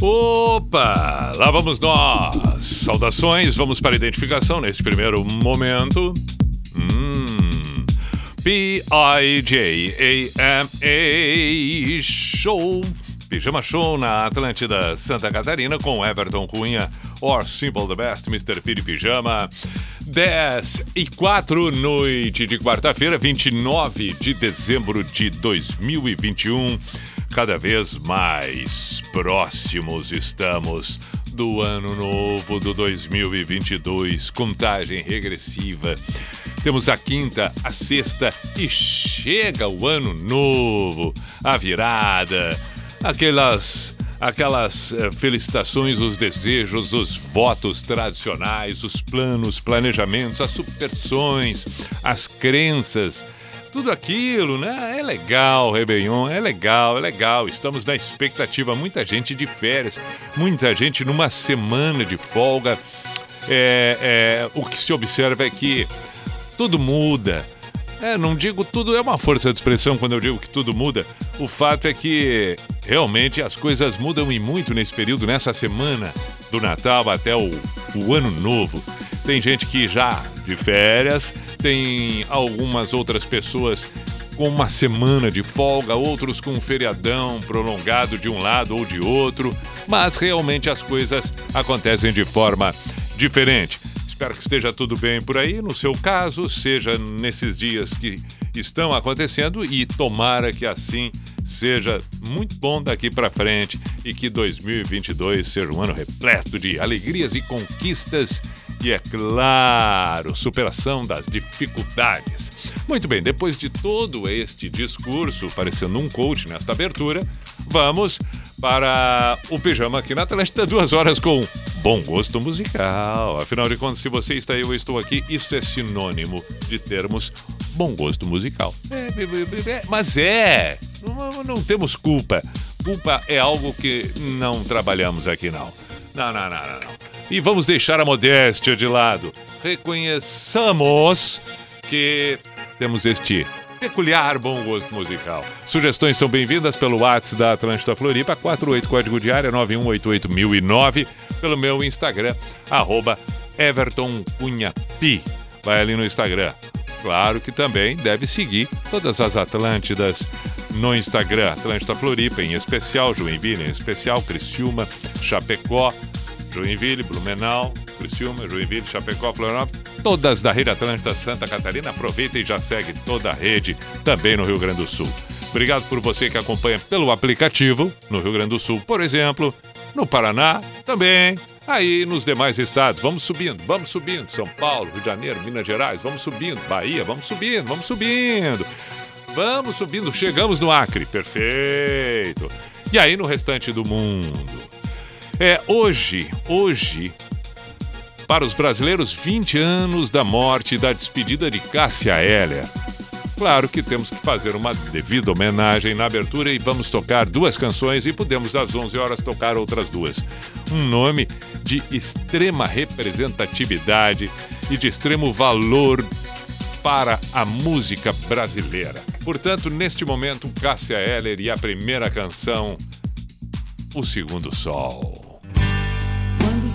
Opa! Lá vamos nós! Saudações, vamos para a identificação neste primeiro momento. Hum. P-I-J-A-M-A Show. Pijama Show na Atlântida Santa Catarina com Everton Cunha, or Simple the Best, Mr. Piri Pijama. 10 e 4, noite de quarta-feira, 29 de dezembro de 2021. Cada vez mais próximos estamos do ano novo do 2022, contagem regressiva. Temos a quinta, a sexta e chega o ano novo, a virada, aquelas aquelas eh, felicitações, os desejos, os votos tradicionais, os planos, planejamentos, as superstições, as crenças, tudo aquilo, né? É legal, Réveillon, é legal, é legal. Estamos na expectativa, muita gente de férias, muita gente numa semana de folga. É, é, o que se observa é que tudo muda é, não digo tudo, é uma força de expressão quando eu digo que tudo muda. O fato é que realmente as coisas mudam e muito nesse período, nessa semana do Natal até o, o Ano Novo. Tem gente que já de férias, tem algumas outras pessoas com uma semana de folga, outros com um feriadão prolongado de um lado ou de outro, mas realmente as coisas acontecem de forma diferente. Espero que esteja tudo bem por aí. No seu caso, seja nesses dias que estão acontecendo e tomara que assim seja muito bom daqui para frente e que 2022 seja um ano repleto de alegrias e conquistas e, é claro, superação das dificuldades. Muito bem, depois de todo este discurso, parecendo um coach nesta abertura, vamos para o pijama aqui na Atlântida, duas horas com bom gosto musical. Afinal de contas, se você está aí, eu estou aqui, isso é sinônimo de termos bom gosto musical. É, mas é, não, não temos culpa. Culpa é algo que não trabalhamos aqui, não. Não, não, não, não, não. E vamos deixar a modéstia de lado. Reconheçamos que temos este peculiar bom gosto musical. Sugestões são bem-vindas pelo WhatsApp da Atlântida Floripa, 48 código de área 9188009, pelo meu Instagram, arroba. Vai ali no Instagram. Claro que também deve seguir todas as Atlântidas no Instagram. Atlântida Floripa, em especial Joinville, em especial Criciúma, Chapecó, Joinville, Blumenau, Criciúma, Joinville, Chapecó, Florianópolis, todas da Rede Atlântida Santa Catarina. Aproveita e já segue toda a rede, também no Rio Grande do Sul. Obrigado por você que acompanha pelo aplicativo, no Rio Grande do Sul, por exemplo, no Paraná também, aí nos demais estados. Vamos subindo, vamos subindo. São Paulo, Rio de Janeiro, Minas Gerais, vamos subindo. Bahia, vamos subindo, vamos subindo. Vamos subindo, chegamos no Acre, perfeito. E aí no restante do mundo. É hoje, hoje, para os brasileiros, 20 anos da morte e da despedida de Cássia Heller. Claro que temos que fazer uma devida homenagem na abertura e vamos tocar duas canções e podemos às 11 horas tocar outras duas. Um nome de extrema representatividade e de extremo valor para a música brasileira. Portanto, neste momento, Cássia Heller e a primeira canção, O Segundo Sol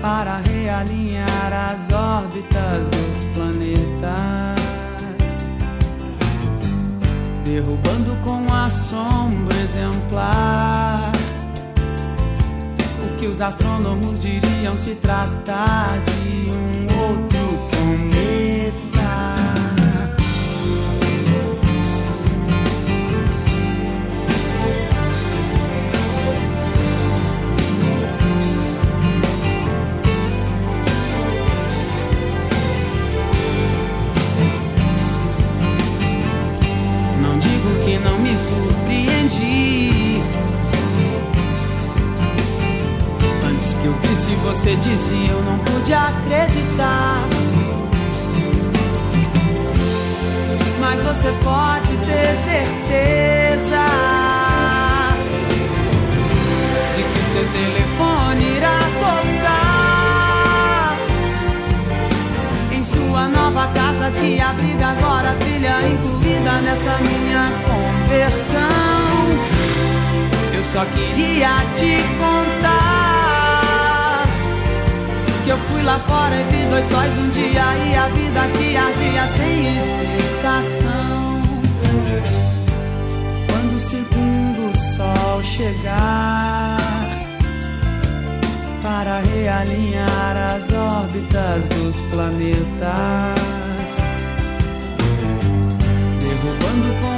para realinhar as órbitas dos planetas, derrubando com assombro exemplar O que os astrônomos diriam se tratar de um outro cometa. Não me surpreendi. Antes que eu visse você disse, eu não pude acreditar. Mas você pode ter certeza de que seu telefone irá tocar em sua nova casa que abriga agora a trilha incluída nessa minha conversão. Eu só queria te contar que eu fui lá fora e vi dois sóis num dia e a vida que ardia sem explicação. Quando o segundo sol chegar para realinhar as órbitas dos planetas, derrubando com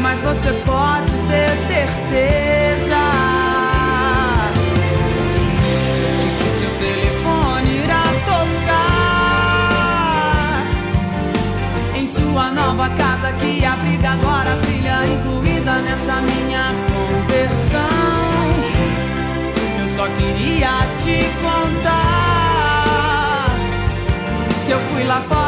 Mas você pode ter certeza de que seu telefone irá tocar em sua nova casa que abriga agora a trilha incluída nessa minha conversão. Eu só queria te contar que eu fui lá fora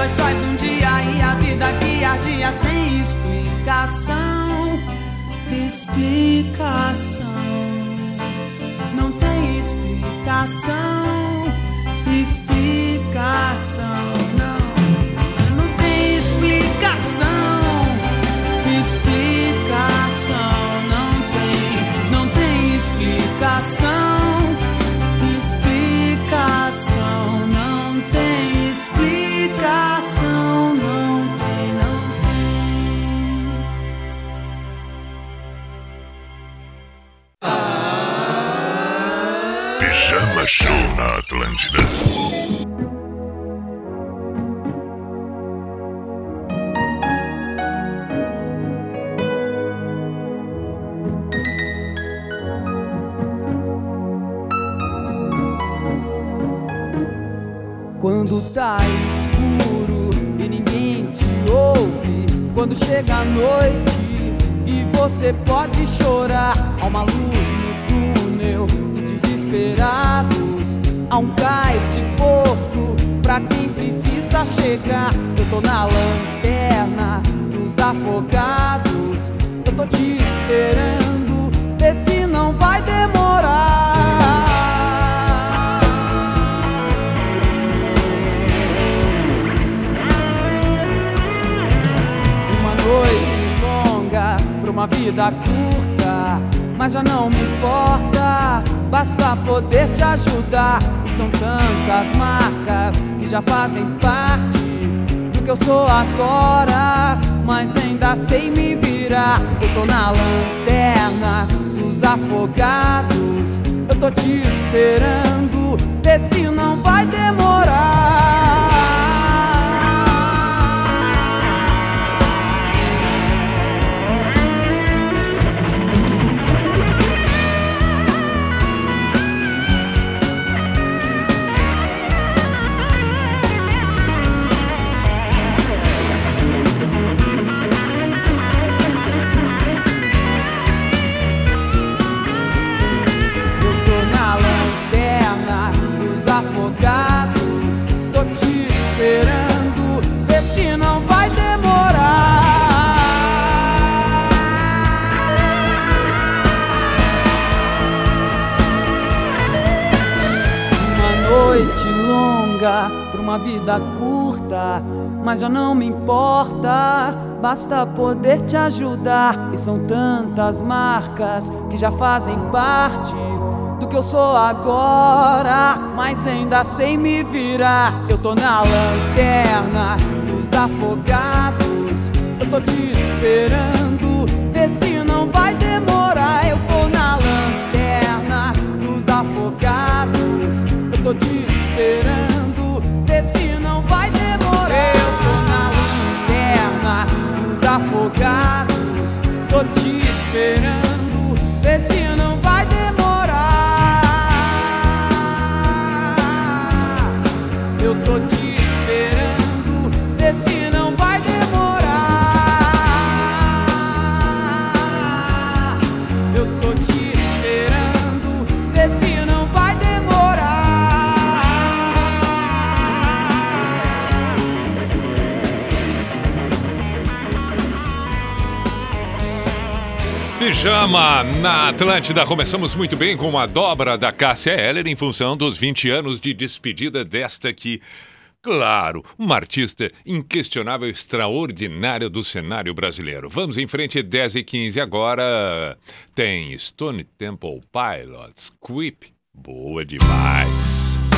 dois sóis num dia e a vida que ardia sem explicação. Explicação. Não tem explicação. Explicação. Na Atlântida. Quando tá escuro e ninguém te ouve, quando chega a noite e você pode chorar, há uma luz no túnel dos desesperados, há um cais de porto pra quem precisa chegar. Eu tô na lanterna dos afogados, eu tô te esperando, vê se não vai demorar. Uma noite longa pra uma vida curta, mas já não me importa. Basta poder te ajudar. São tantas marcas que já fazem parte do que eu sou agora, mas ainda sei me virar. Eu tô na lanterna dos afogados, eu tô te esperando. Vê se não vai demorar. Vida curta, mas já não me importa. Basta poder te ajudar. E são tantas marcas que já fazem parte do que eu sou agora, mas ainda sem me virar. Eu tô na lanterna dos afogados, eu tô te esperando. Vê se não vai demorar. Eu tô na lanterna dos afogados, eu tô te esperando. Pijama na Atlântida. Começamos muito bem com a dobra da Cássia Eller em função dos 20 anos de despedida desta que, claro, uma artista inquestionável, extraordinária do cenário brasileiro. Vamos em frente, 10 e 15 agora. Tem Stone Temple Pilots, Quip. Boa demais.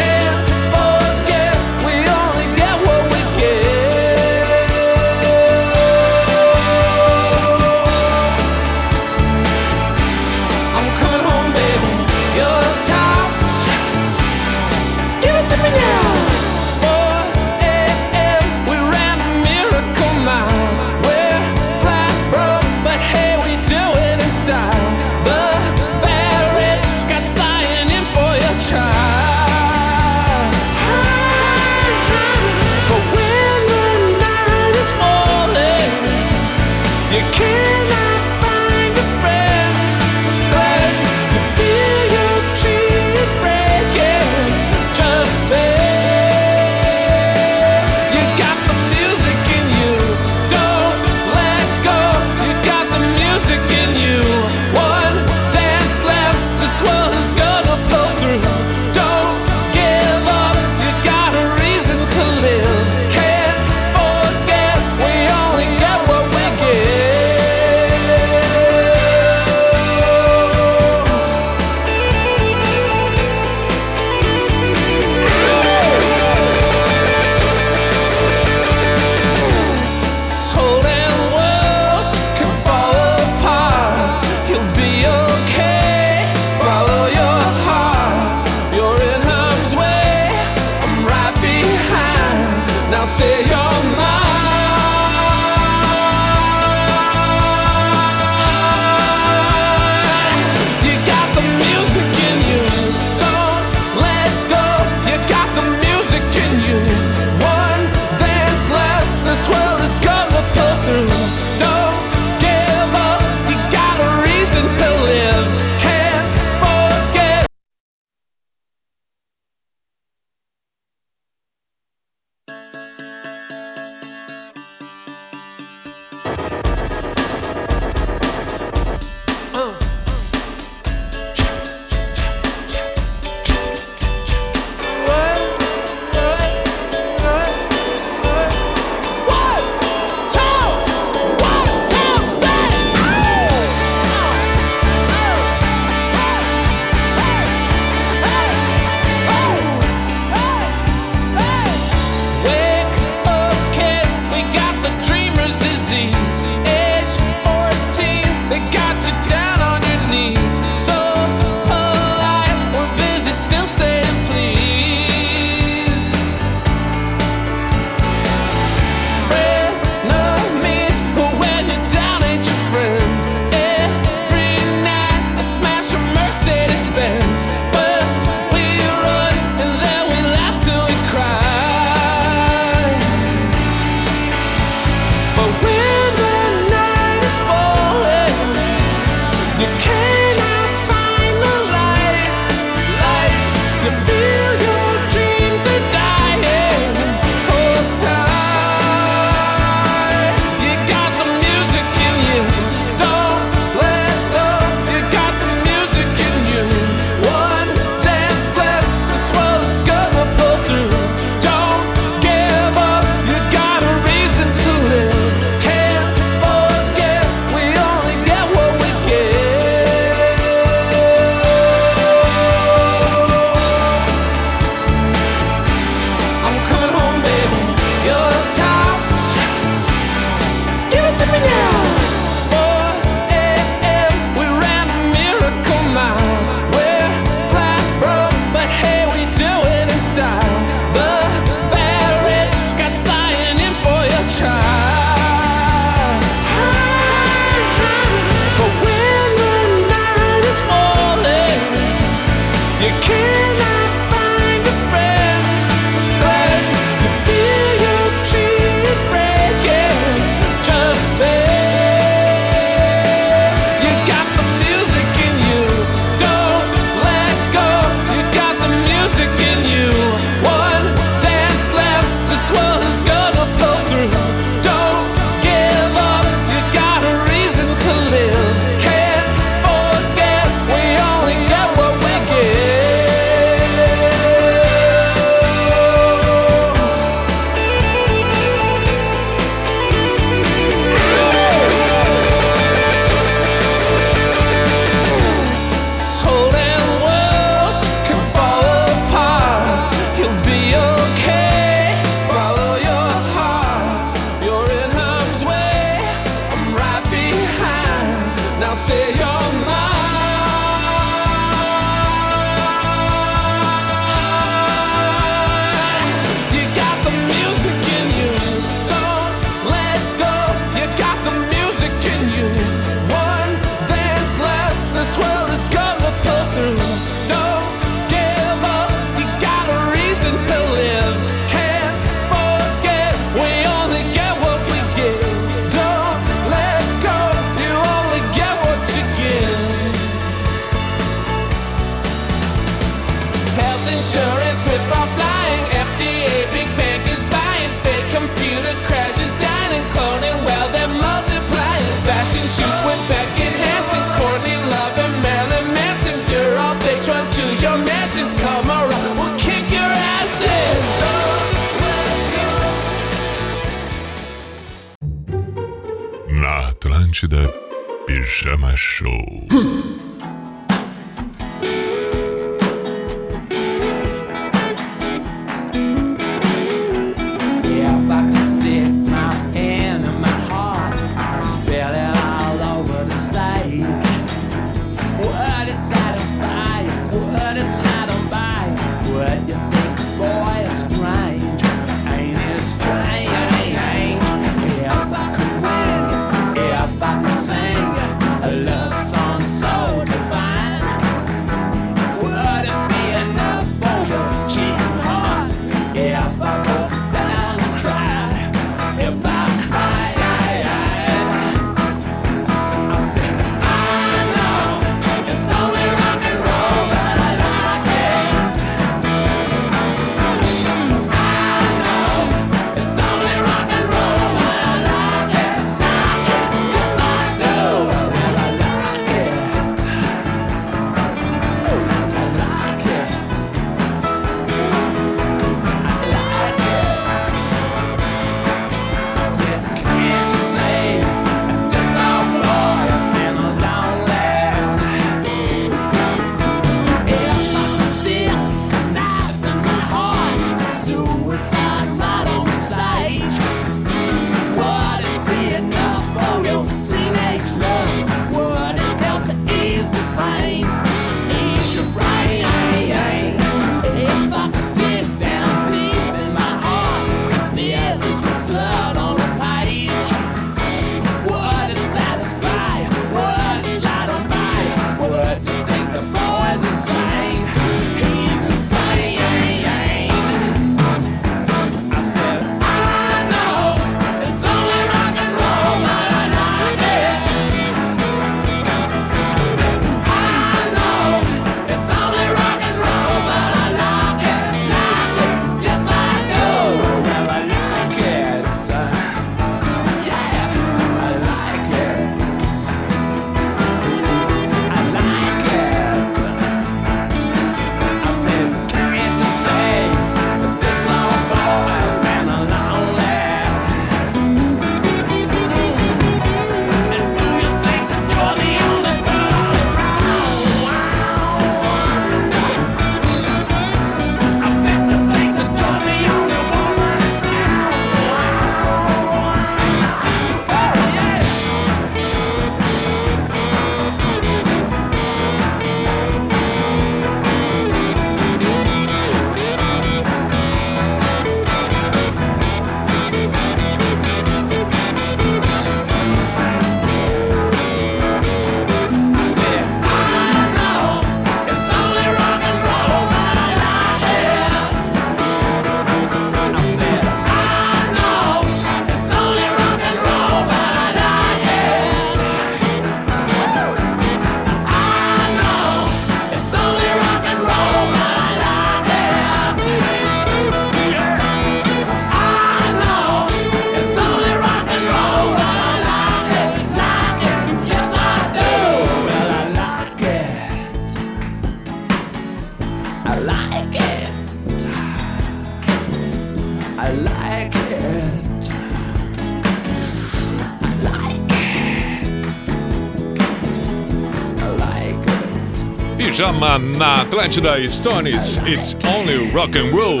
programa na Atlântida Stones, It's Only Rock and Roll,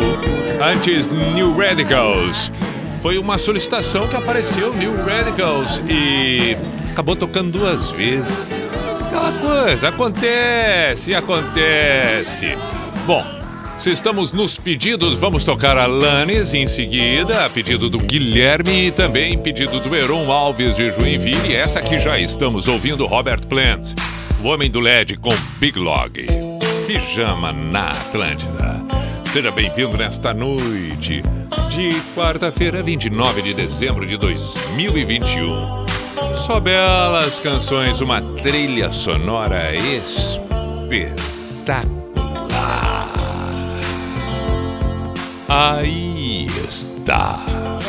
antes New Radicals. Foi uma solicitação que apareceu New Radicals e acabou tocando duas vezes. Aquela coisa, acontece, acontece. Bom, se estamos nos pedidos, vamos tocar a Lanes em seguida, a pedido do Guilherme e também pedido do Heron Alves de Joinville. E essa aqui já estamos ouvindo Robert Plant. O Homem do LED com Big Log. Pijama na Atlântida. Seja bem-vindo nesta noite de quarta-feira, 29 de dezembro de 2021. Só belas canções, uma trilha sonora espetacular. Aí está.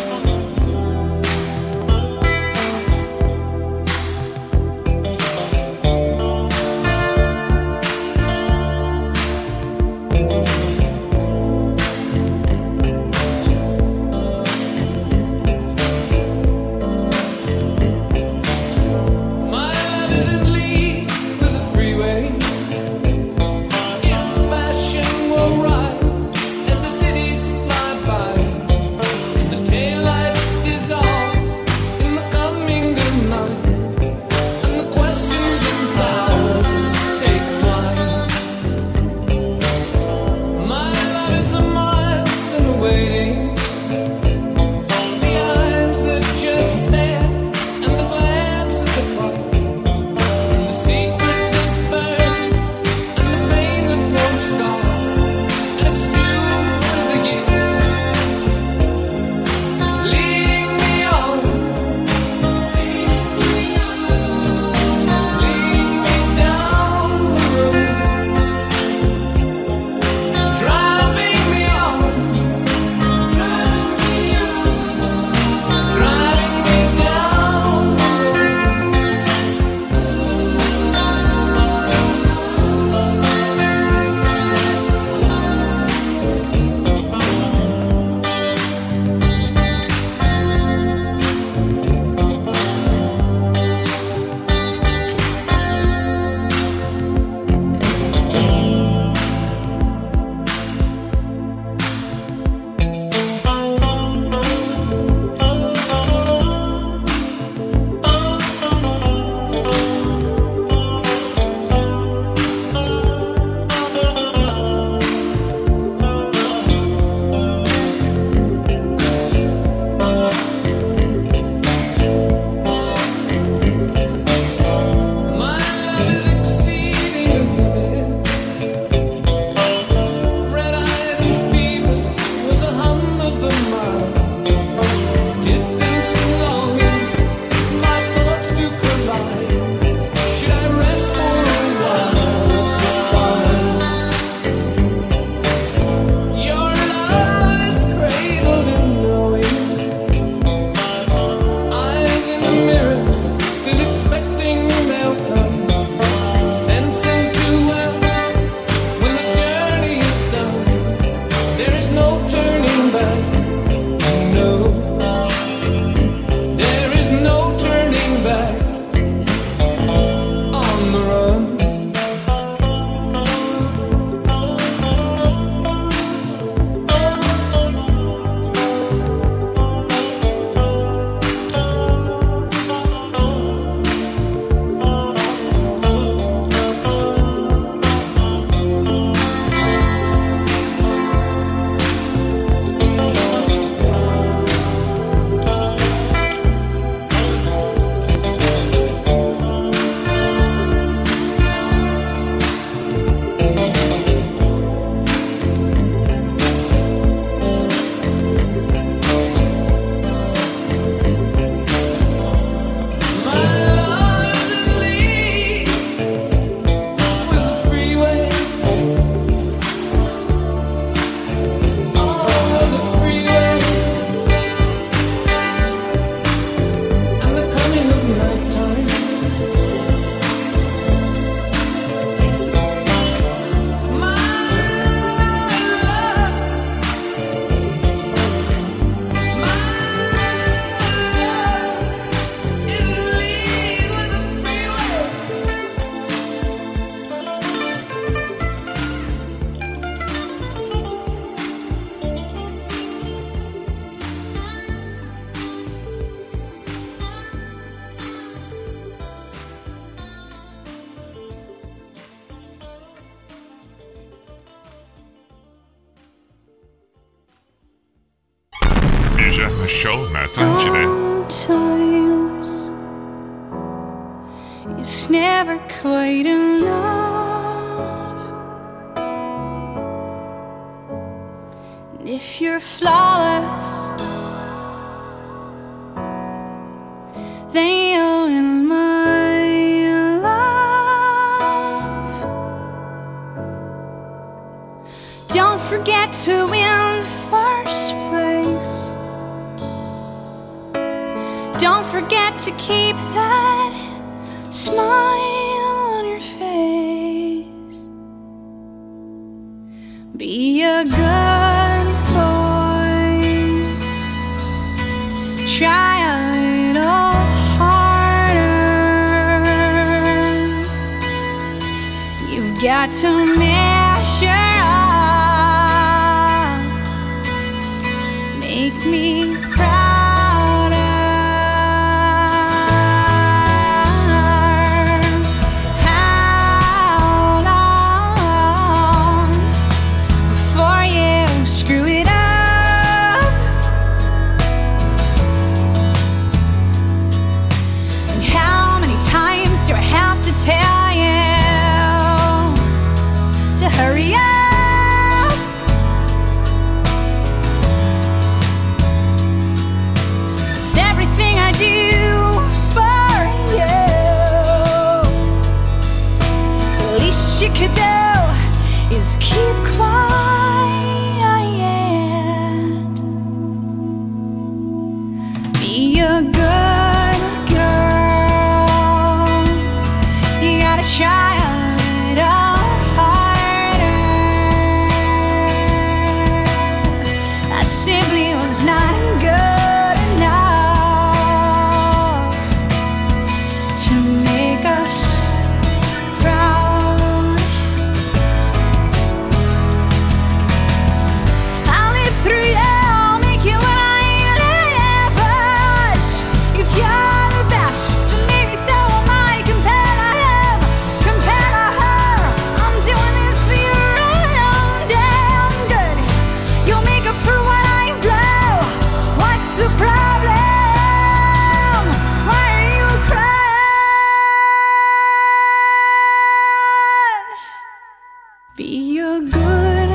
Be a good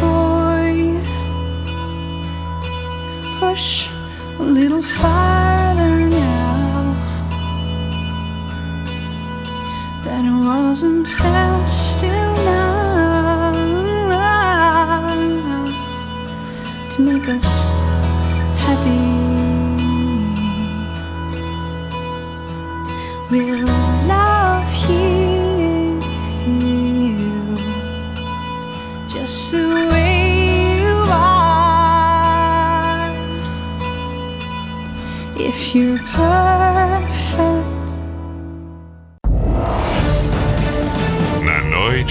boy. Push a little farther now. That wasn't fast enough to make us.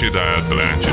da Atlântida.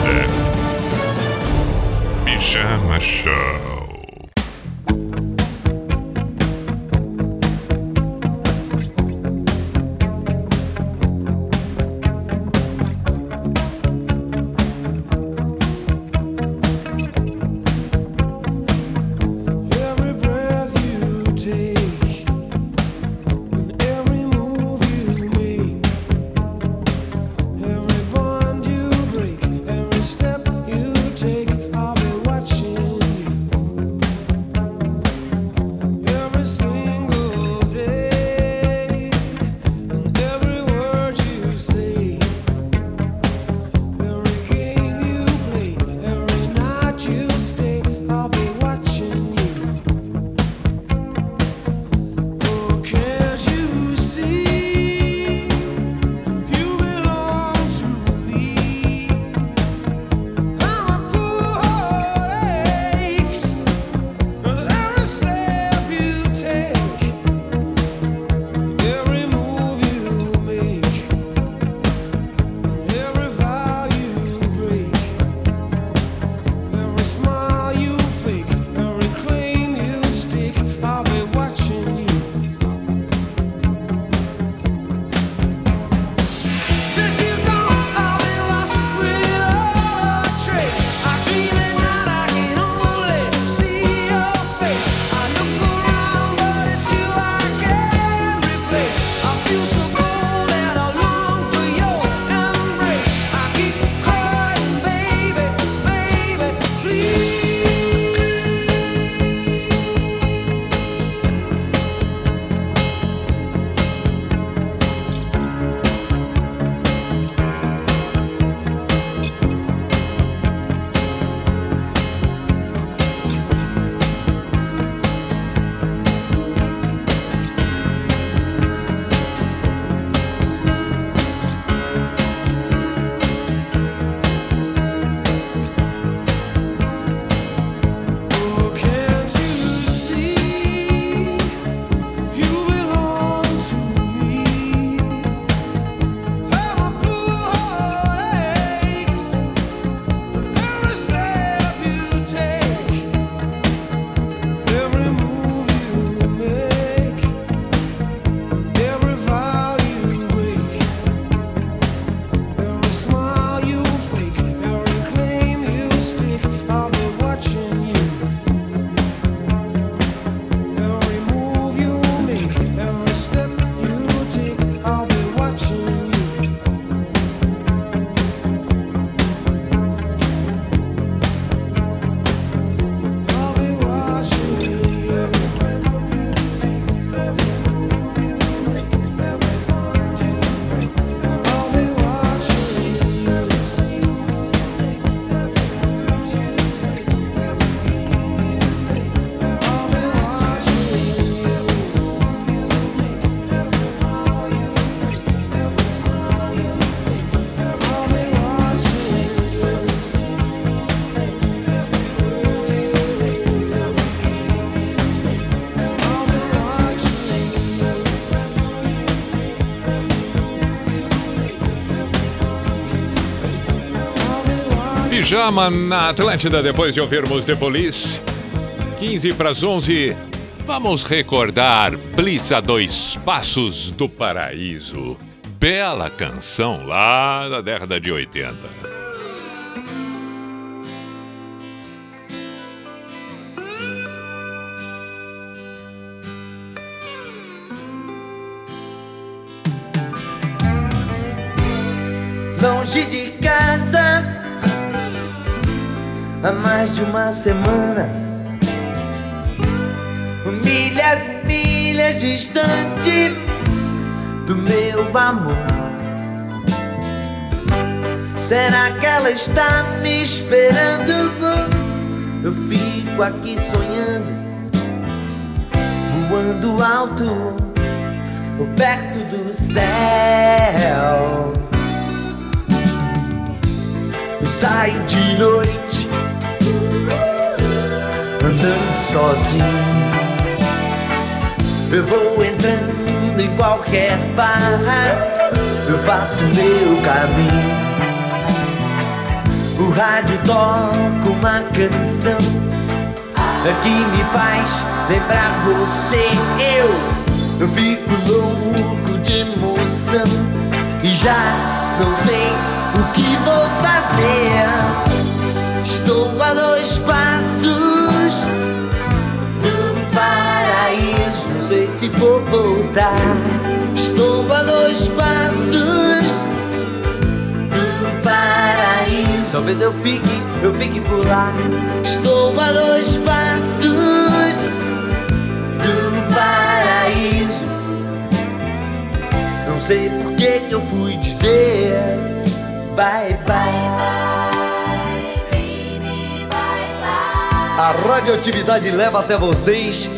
Pijama na Atlântida depois de ouvirmos The Police. 15 para as 11. Vamos recordar Blitz a dois passos do paraíso. Bela canção lá da década de 80. De uma semana. Milhas e milhas distante do meu amor. Será que ela está me esperando? Eu fico aqui sonhando, voando alto, perto do céu. Eu saio de noite andando sozinho. Eu vou entrando em qualquer bar, eu faço meu caminho. O rádio toca uma canção que me faz lembrar você. Eu, eu fico louco de emoção e já não sei o que vou fazer. Estou a dois passos se vou voltar. Estou a dois passos do paraíso. Talvez eu fique, eu fique por lá. Estou a dois passos do paraíso. Não sei por que que eu fui dizer bye bye. A radioatividade leva até vocês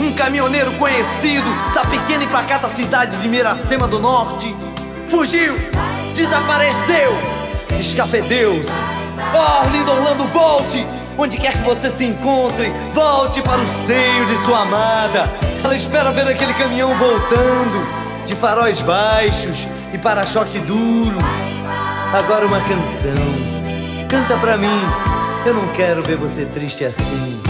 um caminhoneiro conhecido da pequena e pacata cidade de Miracema do Norte, fugiu, desapareceu, escafedeu-se. Oh, Arlindo Orlando, volte! Onde quer que você se encontre, volte para o seio de sua amada. Ela espera ver aquele caminhão voltando, de faróis baixos e para-choque duro. Agora uma canção. Canta pra mim. Eu não quero ver você triste assim.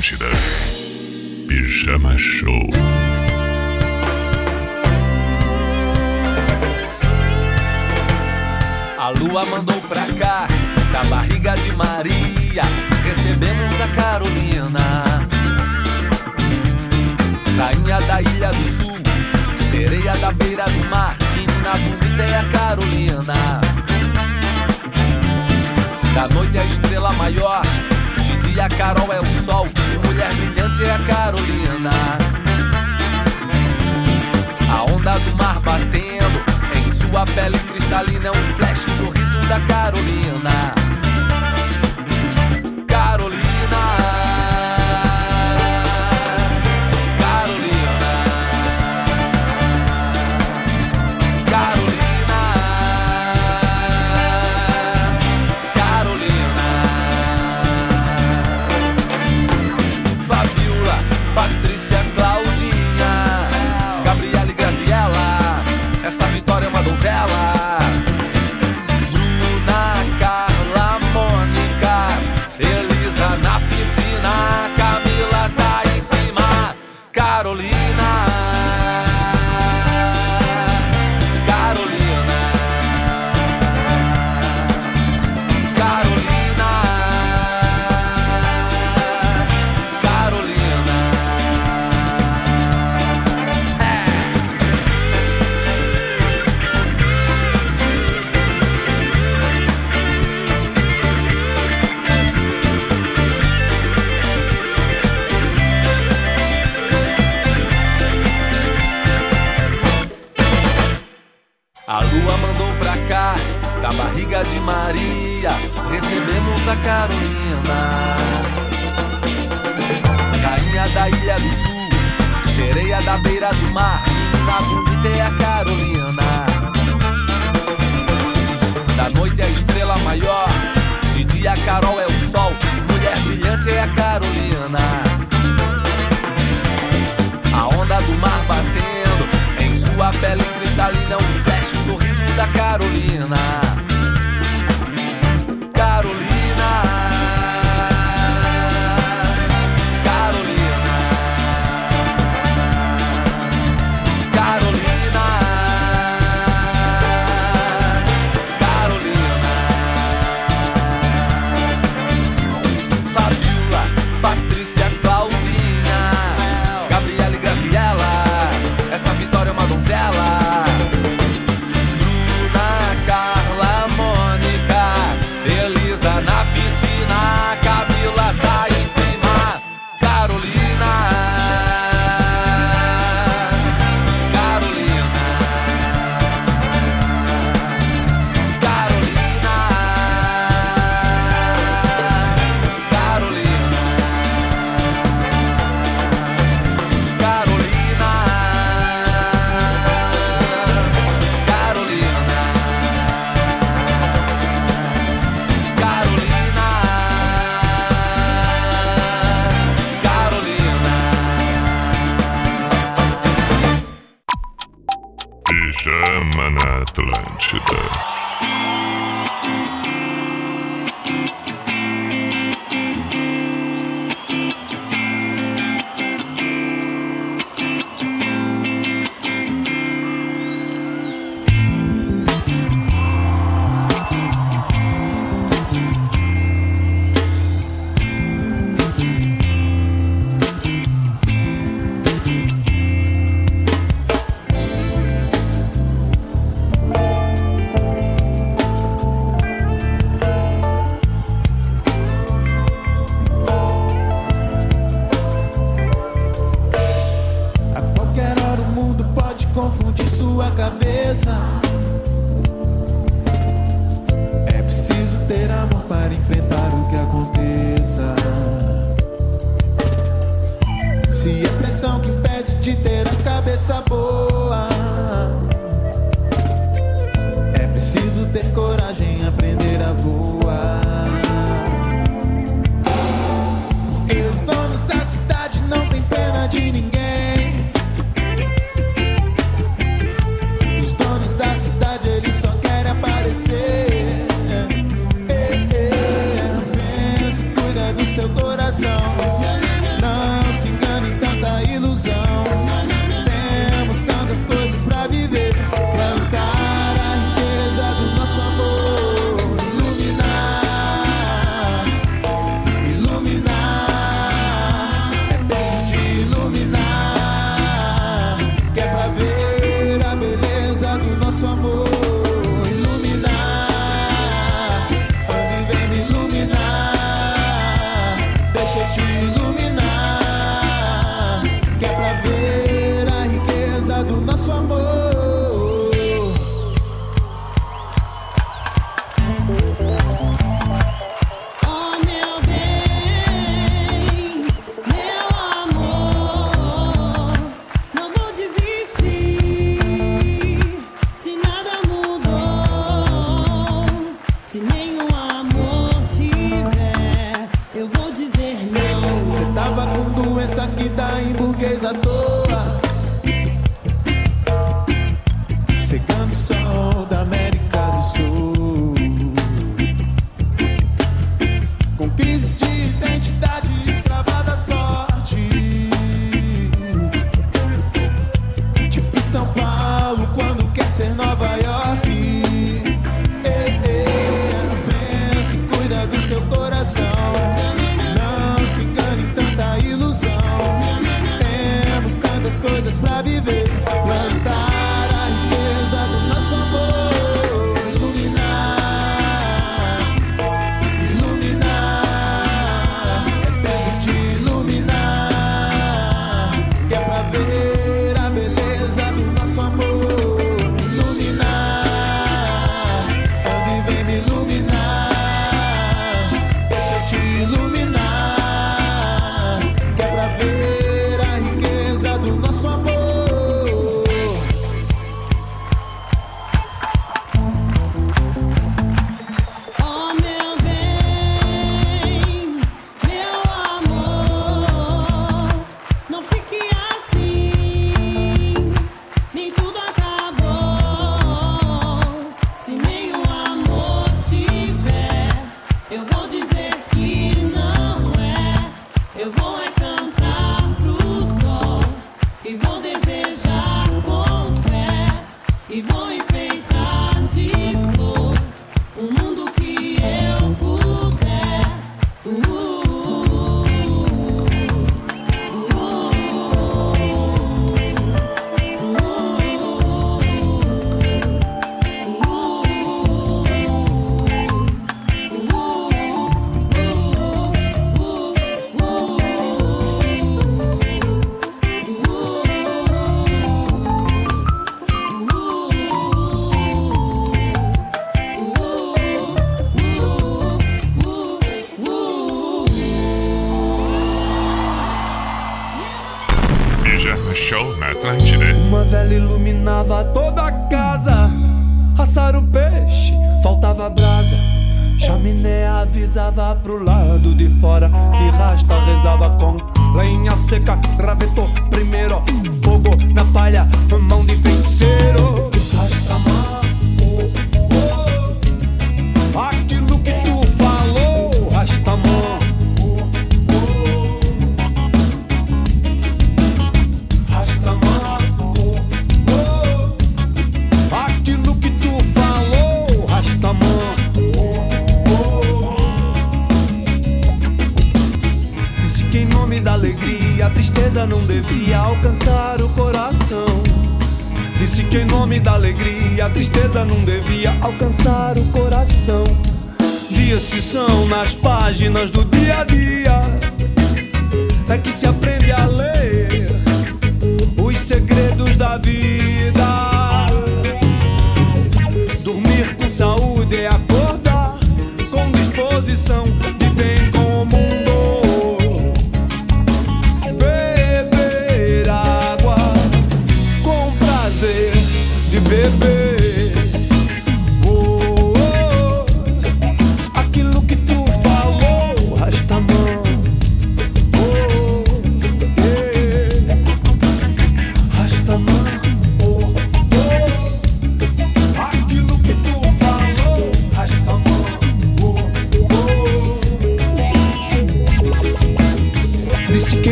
Atlântida. Pijama Show. A lua mandou pra cá, da barriga de Maria, recebemos a Carolina. Rainha da Ilha do Sul, sereia da beira do mar, menina bonita é a Carolina. Da noite a estrela maior, dia a Carol é o sol, mulher brilhante é a Carolina. A onda do mar batendo em sua pele cristalina é um flash, o sorriso da. Carolina. Santa Carolina. Rainha da Ilha do Sul, sereia da beira do mar, menina bonita é a Carolina. Da noite é a estrela maior, de dia a Carol é o sol, mulher brilhante é a Carolina. A onda do mar batendo, em sua pele cristalina, um flash, o sorriso da Carolina.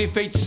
A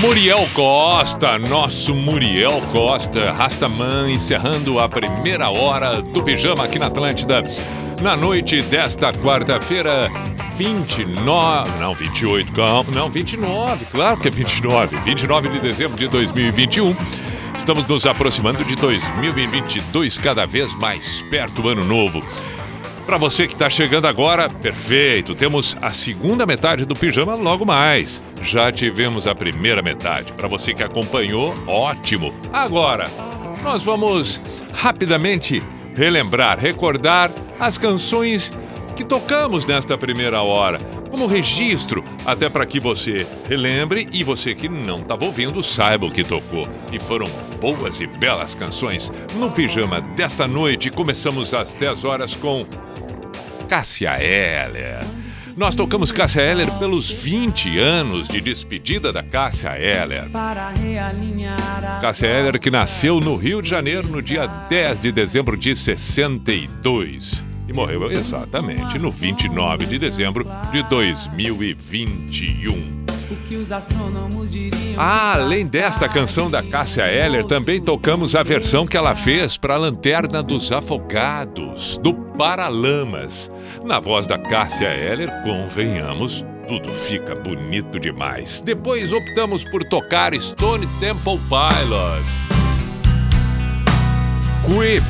Muriel Costa, nosso Muriel Costa, Rastaman, encerrando a primeira hora do Pijama aqui na Atlântida, na noite desta quarta-feira, 29, não, 28, calma, não, 29, claro que é 29, 29 de dezembro de 2021. Estamos nos aproximando de 2022, cada vez mais perto do ano novo. Para você que está chegando agora, perfeito. Temos a segunda metade do pijama logo mais. Já tivemos a primeira metade. Para você que acompanhou, ótimo. Agora, nós vamos rapidamente relembrar, recordar as canções que tocamos nesta primeira hora, como registro, até para que você relembre e você que não estava ouvindo saiba o que tocou. E foram boas e belas canções. No pijama desta noite, começamos às 10 horas com Cássia Eller. Nós tocamos Cássia Eller pelos 20 anos de despedida da Cássia Eller. Para realinhar a Cássia Eller que nasceu no Rio de Janeiro no dia 10 de dezembro de 62 e morreu exatamente no 29 de dezembro de 2021. o que os astrônomos diriam. Ah, além desta canção da Cássia Eller, também tocamos a versão que ela fez para a Lanterna dos Afogados, do Paralamas. Na voz da Cássia Eller, convenhamos, tudo fica bonito demais. Depois optamos por tocar Stone Temple Pilots. Creep.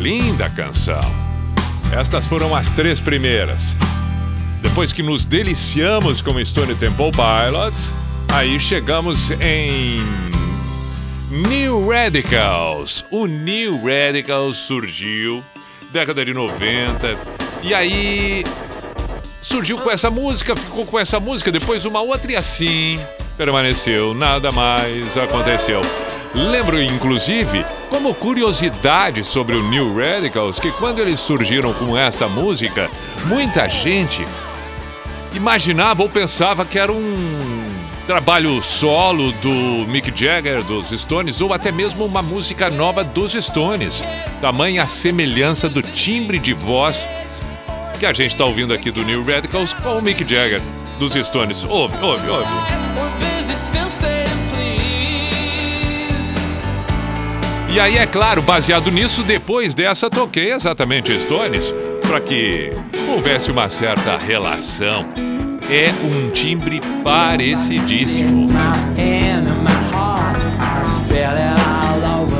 Linda canção. Estas foram as três primeiras. Depois que nos deliciamos com Stone Temple Pilots, aí chegamos em New Radicals. O New Radicals surgiu década de 90 e aí surgiu com essa música, ficou com essa música, depois uma outra e assim permaneceu, nada mais aconteceu. Lembro, inclusive, como curiosidade sobre o New Radicals, que quando eles surgiram com esta música, muita gente imaginava ou pensava que era um trabalho solo do Mick Jagger, dos Stones, ou até mesmo uma música nova dos Stones. Tamanha semelhança do timbre de voz que a gente está ouvindo aqui do New Radicals com o Mick Jagger dos Stones. Ouve, ouve, ouve. E aí, é claro, baseado nisso, depois dessa toquei exatamente Stones para que houvesse uma certa relação. É um timbre parecidíssimo.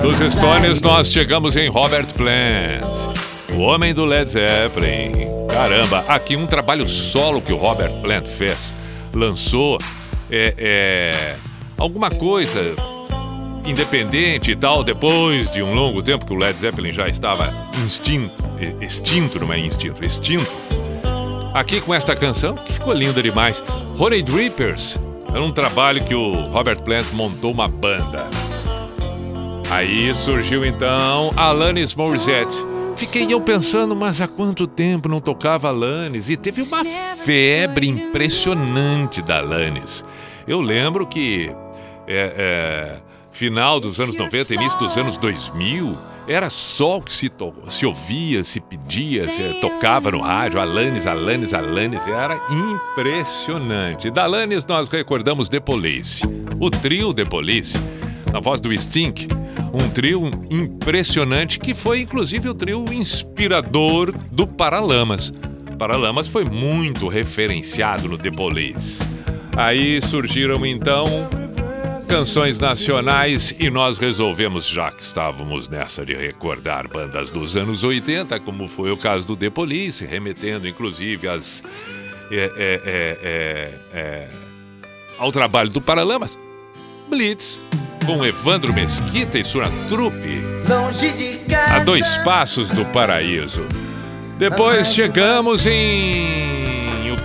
Dos Stones, nós chegamos em Robert Plant, o homem do Led Zeppelin. Caramba, aqui um trabalho solo que o Robert Plant fez. Lançou é, é, alguma coisa independente e tal, depois de um longo tempo que o Led Zeppelin já estava instinto, extinto, não é instinto, extinto. Aqui com esta canção, que ficou linda demais. Honey Drippers era um trabalho que o Robert Plant montou uma banda. Aí surgiu então Alanis Morissette. Fiquei eu pensando, mas há quanto tempo não tocava Alanis? E teve uma febre impressionante da Alanis. Eu lembro que é, é, final dos anos 90, início dos anos 2000, era só o que se, se ouvia, se pedia, se tocava no rádio, Alanis, Alanis, Alanis, era impressionante. Da Alanis nós recordamos The Police, o trio The Police, na voz do Stink, um trio impressionante que foi inclusive o trio inspirador do Paralamas. Paralamas foi muito referenciado no The Police. Aí surgiram então canções nacionais e nós resolvemos, já que estávamos nessa de recordar bandas dos anos 80, como foi o caso do The Police, remetendo inclusive às, é, é, é, é, é, ao trabalho do Paralamas, Blitz, com Evandro Mesquita e sua trupe, a dois passos do paraíso. Depois chegamos em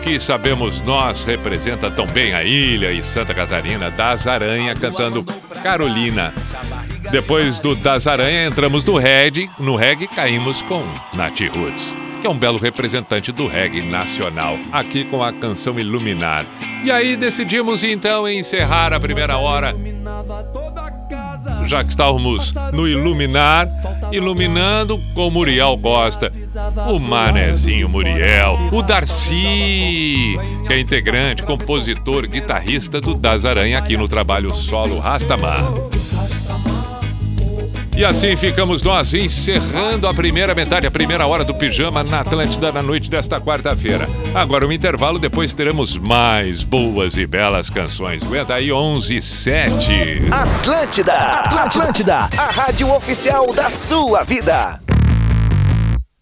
que sabemos nós representa tão bem a ilha e Santa Catarina das Aranha cantando Carolina. Depois do Das Aranha entramos no reggae, no reggae caímos com Nat Roots, que é um belo representante do reggae nacional, aqui com a canção Iluminar. E aí decidimos então encerrar a primeira hora já que estávamos no Iluminar, iluminando com Muriel Costa, o Manezinho Muriel, o Darcy, que é integrante, compositor, guitarrista do Das Aranha aqui no trabalho solo Rastamar. E assim ficamos nós encerrando a primeira metade, a primeira hora do pijama na Atlântida na noite desta quarta-feira. Agora um intervalo, depois teremos mais boas e belas canções. Aguenta aí 11 e 7. Atlântida, Atlântida, a rádio oficial da sua vida.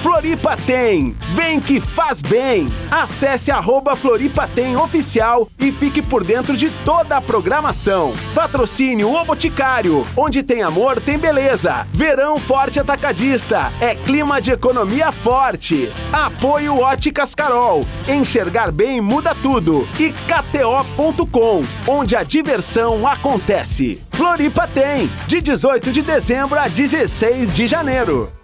Floripa tem! Vem que faz bem! Acesse arroba Floripa tem oficial e fique por dentro de toda a programação. Patrocínio O Boticário, onde tem amor, tem beleza. Verão Forte Atacadista, é clima de economia forte. Apoio Óticas Carol, enxergar bem muda tudo. E KTO.com, onde a diversão acontece. Floripa tem, de 18 de dezembro a 16 de janeiro.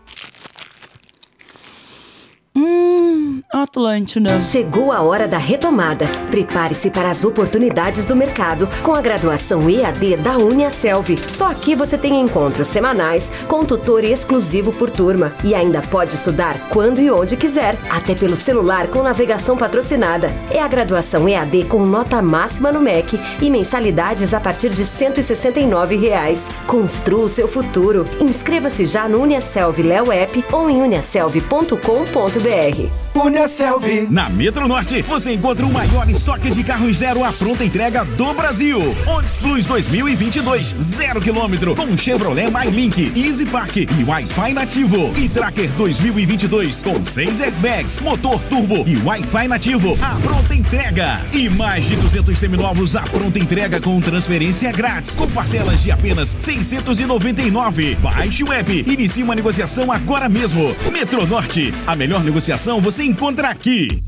Hum, Atlântida. Chegou a hora da retomada. Prepare-se para as oportunidades do mercado com a graduação EAD da Uniaselv. Só aqui você tem encontros semanais com tutor exclusivo por turma e ainda pode estudar quando e onde quiser, até pelo celular com navegação patrocinada. É a graduação EAD com nota máxima no MEC e mensalidades a partir de 169 reais. Construa o seu futuro. Inscreva-se já no Uniaselv Léo App ou em uniaselv.com.br. Uniaselv. Na Metro Norte, você encontra o maior estoque de carros zero à pronta entrega do Brasil. Onix Plus 2022, zero quilômetro, com Chevrolet MyLink, Easy Park e Wi-Fi nativo. E Tracker 2022, com seis airbags, motor turbo e Wi-Fi nativo. A pronta entrega. E mais de 200 seminovos à pronta entrega com transferência grátis, com parcelas de apenas 699. Baixe o app, inicie uma negociação agora mesmo. Metro Norte, a melhor negociação você encontra aqui.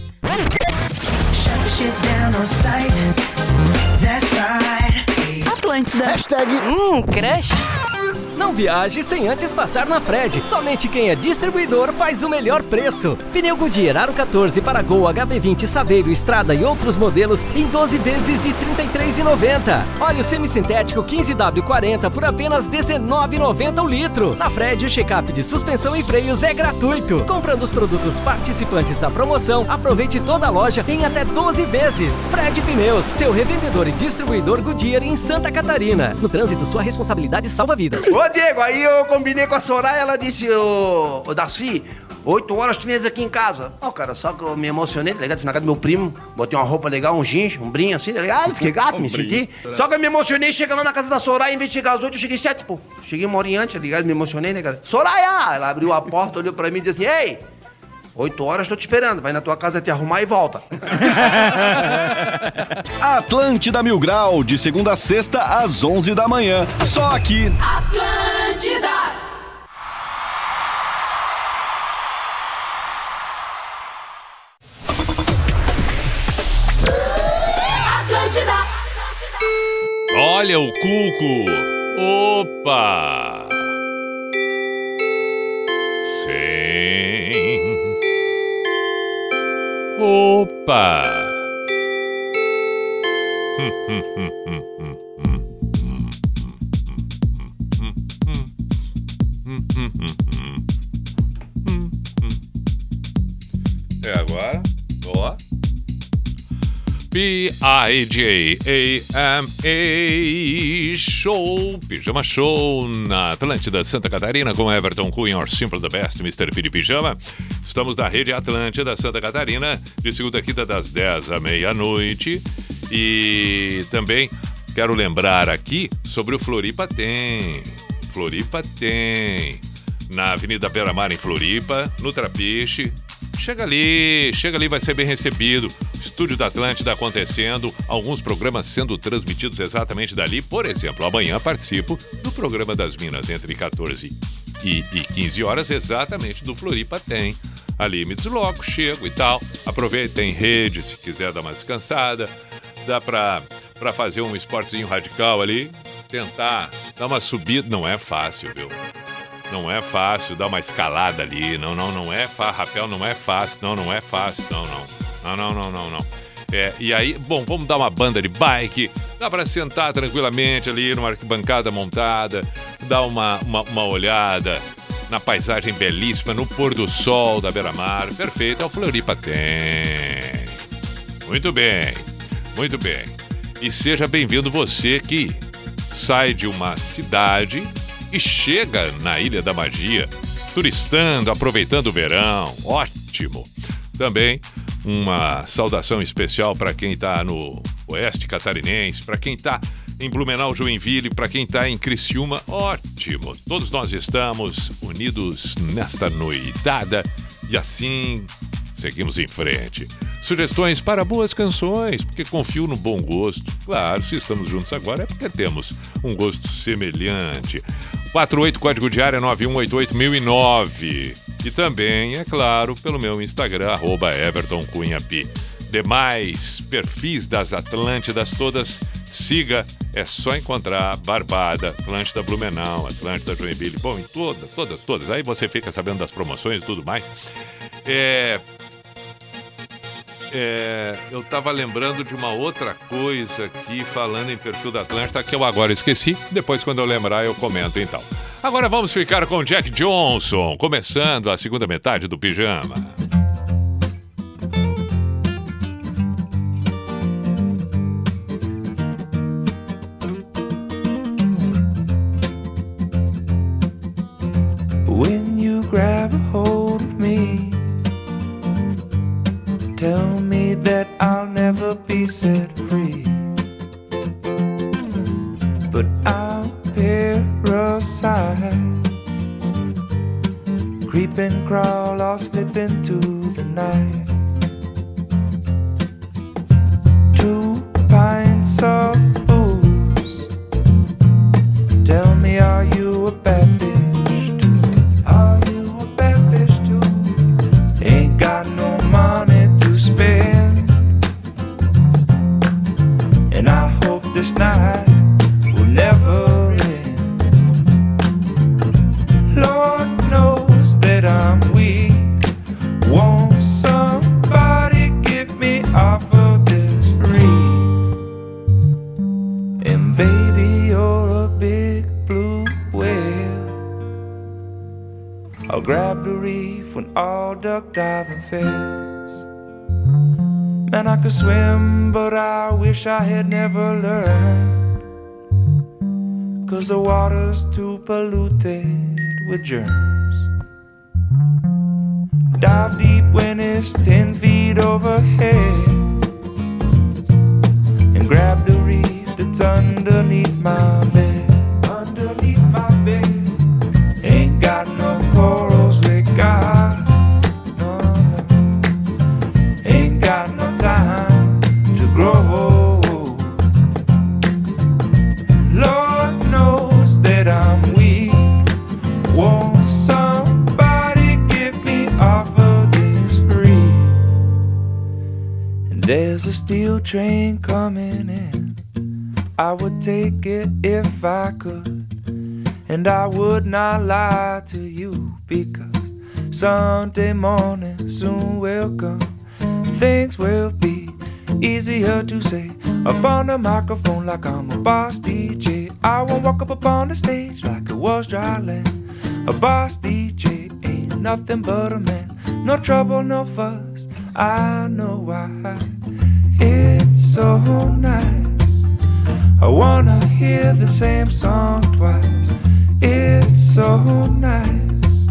Atlântida. Hashtag hum, crush. Não viaje sem antes passar na Fred. Somente quem é distribuidor faz o melhor preço. Pneu Goodyear Aro 14 para Gol HB20 Saveiro Estrada e outros modelos em 12 vezes de R$ 33,90. Óleo semissintético 15W40 por apenas R$ 19,90 o litro. Na Fred, o check-up de suspensão e freios é gratuito. Comprando os produtos participantes da promoção, aproveite toda a loja em até 12 vezes. Fred Pneus, seu revendedor e distribuidor Goodyear em Santa Catarina. No trânsito, sua responsabilidade salva vidas. Diego, aí eu combinei com a Soraya, ela disse, ô, ô Darcy, 8 horas tu vens aqui em casa. Ó, cara, só que eu me emocionei, tá ligado? Fui na casa do meu primo, botei uma roupa legal, um jeans, um brinho assim, tá ligado? Fiquei gato, me senti. Só que eu me emocionei, chega lá na casa da Soraya, em vez de chegar às 8, eu cheguei às 7, pô. Cheguei uma hora antes, tá ligado? Me emocionei, né, cara? Soraya! Ela abriu a porta, olhou pra mim e disse assim, ei! 8 horas tô te esperando, vai na tua casa te arrumar e volta. Atlântida Mil Grau, de segunda a sexta, às 11 da manhã. Só aqui. Atlântida! Atlântida! Olha o cuco! Opa! Sim. Opa! É agora? Ó. P-I-J-A-M-A Show, Pijama Show na Atlântida Santa Catarina com Everton Cunha, or Simple the Best, Mr. Piri Pijama. Estamos na rede Atlântida Santa Catarina, de segunda a quinta das 10 à meia-noite. E também quero lembrar aqui sobre o Floripa Tem. Floripa Tem. Na Avenida Beira Mar, em Floripa, no Trapiche, Chega ali, chega ali, vai ser bem recebido. Estúdio da Atlântida acontecendo, alguns programas sendo transmitidos exatamente dali. Por exemplo, amanhã participo do programa das Minas entre 14 e, e 15 horas, exatamente do Floripa Tem. Ali me desloco, chego e tal. Aproveita, tem rede se quiser dar uma descansada. Dá pra, pra fazer um esportezinho radical ali, tentar dar uma subida. Não é fácil, viu? Não é fácil dar uma escalada ali. Não, não, não é fácil. Rapel não é fácil. Não, não é fácil. Não, não. Não, não, não, não, não. É, e aí, bom, vamos dar uma banda de bike. Dá para sentar tranquilamente ali numa arquibancada montada, dar uma, uma, uma olhada na paisagem belíssima, no pôr do sol da beira-mar. Perfeito, é o Floripa tem. Muito bem, muito bem. E seja bem-vindo você que sai de uma cidade e chega na Ilha da Magia, turistando, aproveitando o verão. Ótimo! Também uma saudação especial para quem está no oeste catarinense, para quem está em Blumenau, Joinville, para quem está em Criciúma. Ótimo! Todos nós estamos unidos nesta noitada e assim seguimos em frente. Sugestões para boas canções, porque confio no bom gosto. Claro, se estamos juntos agora é porque temos um gosto semelhante. 48 código de área 9188009. E também, é claro, pelo meu Instagram, arroba Everton Cunha Pi. Demais perfis das Atlântidas todas, siga, é só encontrar Barbada, Atlântida Blumenau, Atlântida Joinville, bom, em todas, todas, todas. Aí você fica sabendo das promoções e tudo mais. É, é, eu estava lembrando de uma outra coisa aqui, falando em perfil da Atlântida, que eu agora esqueci. Depois, quando eu lembrar, eu comento então. Agora vamos ficar com Jack Johnson, começando a segunda metade do pijama. When you grab a hold of me, tell never be set free. But I'll parasite, creep and crawl, or slip into the night. The water's too polluted with germs. Dive deep when it's 10 feet overhead. And grab the reef that's underneath my steel train coming in. I would take it if I could. And I would not lie to you because Sunday morning soon will come. Things will be easier to say up on the microphone like I'm a boss DJ. I won't walk up upon the stage like it was dry land. A boss DJ ain't nothing but a man. No trouble, no fuss. I know why. It It's so nice. I wanna hear the same song twice. It's so nice.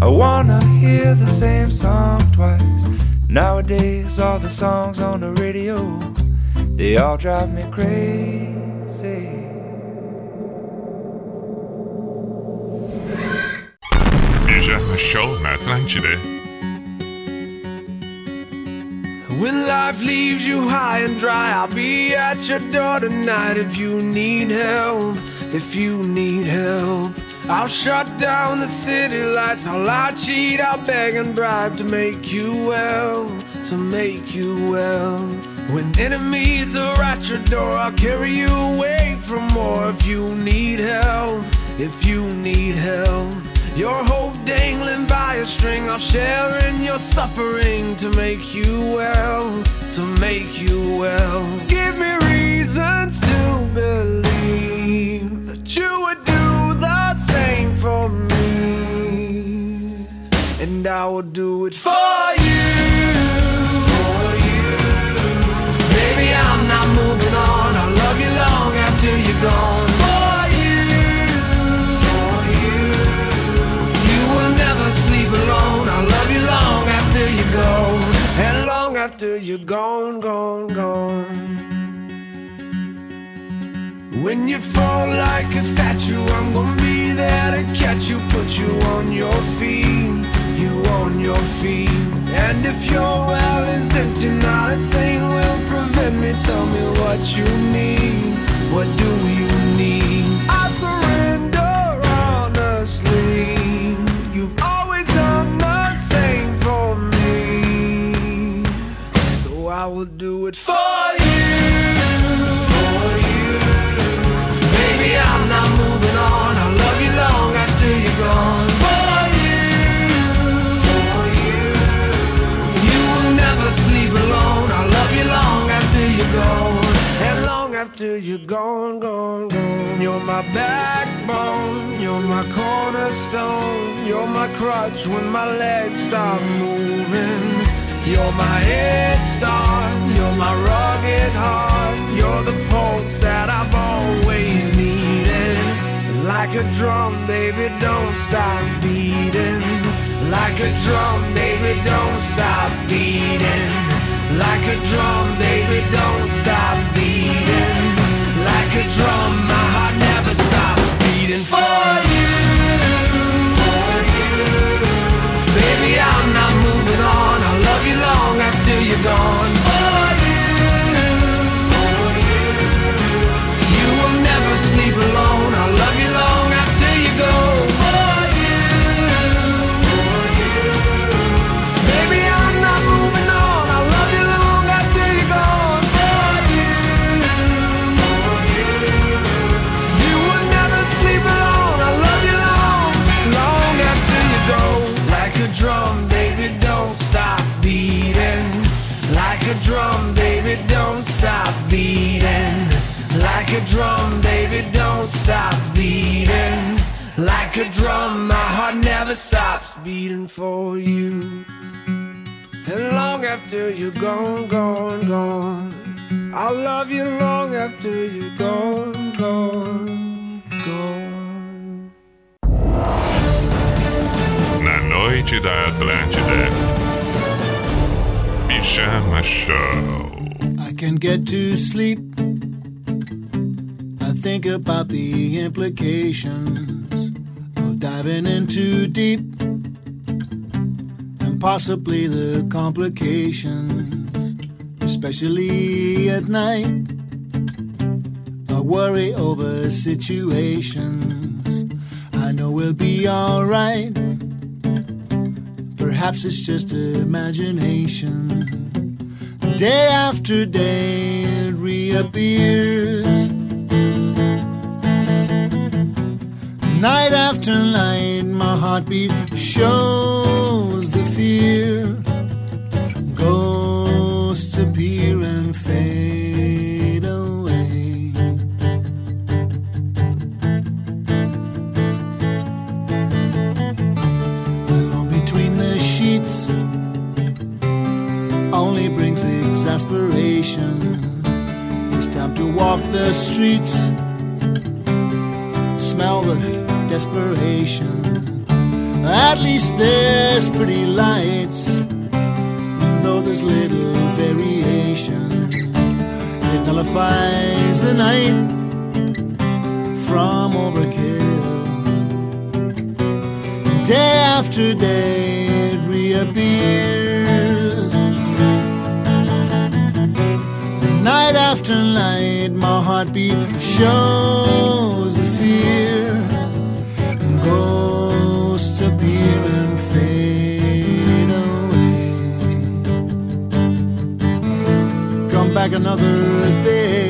I wanna hear the same song twice. Nowadays, all the songs on the radio, they all drive me crazy. Show na Atlântida. When life leaves you high and dry, I'll be at your door tonight if you need help. If you need help, I'll shut down the city lights. I'll lie, cheat, I'll beg and bribe to make you well. To make you well. When enemies are at your door, I'll carry you away from more if you need help. If you need help. Your hope dangling by a string, I'll share in your suffering to make you well, to make you well. Give me reasons to believe that you would do the same for me, and I will do it for you. For you. Baby, I'm not moving on. I'll love you long after you're gone. After you're gone, gone, gone. When you fall like a statue, I'm gonna be there to catch you, put you on your feet, you on your feet. And if your well is empty, my cornerstone. You're my crutch when my legs stop moving. You're my head start. You're my rugged heart. You're the pulse that I've always needed. Like a drum, baby, don't stop beating. Like a drum, baby, don't stop beating. Like a drum, baby, don't stop beating. Like a drum, my heart beating for you. For you. Baby, I'm not moving on. I'll love you long after you're gone. Beating. Like a drum, baby, don't stop beating. Like a drum, my heart never stops beating for you. And long after you're gone, gone, gone. I'll love you long after you're gone, gone, gone. Na noite da Atlântida. Pijama Show. I can get to sleep. I think about the implications of diving in too deep and possibly the complications, especially at night. I worry over situations. I know we'll be alright. Perhaps it's just imagination. Day after day it reappears. Night after night, my heartbeat shows station. It's time to walk the streets, smell the desperation. At least there's pretty lights, though there's little variation. It nullifies the night from overkill. Day after day, it reappears. after light, my heartbeat shows the fear. Ghosts appear and fade away. Come back another day.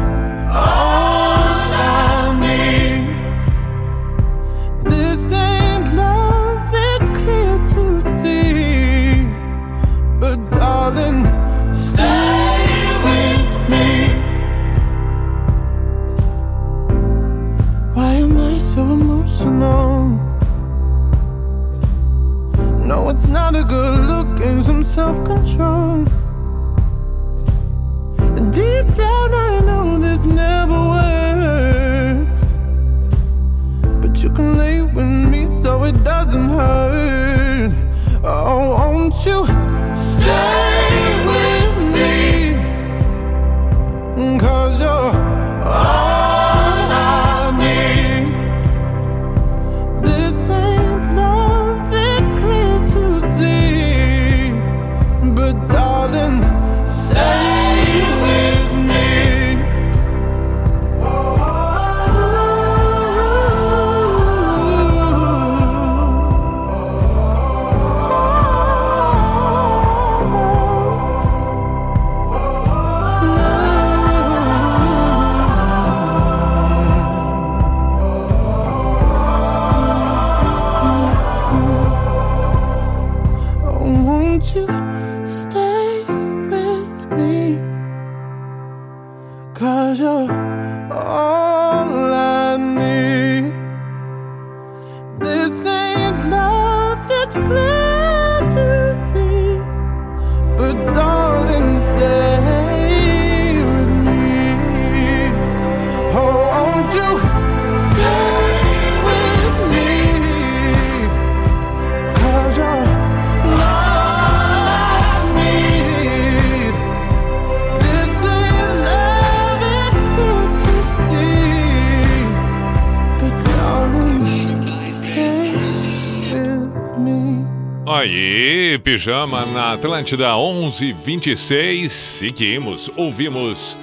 pijama na Atlântida 1126. Seguimos, ouvimos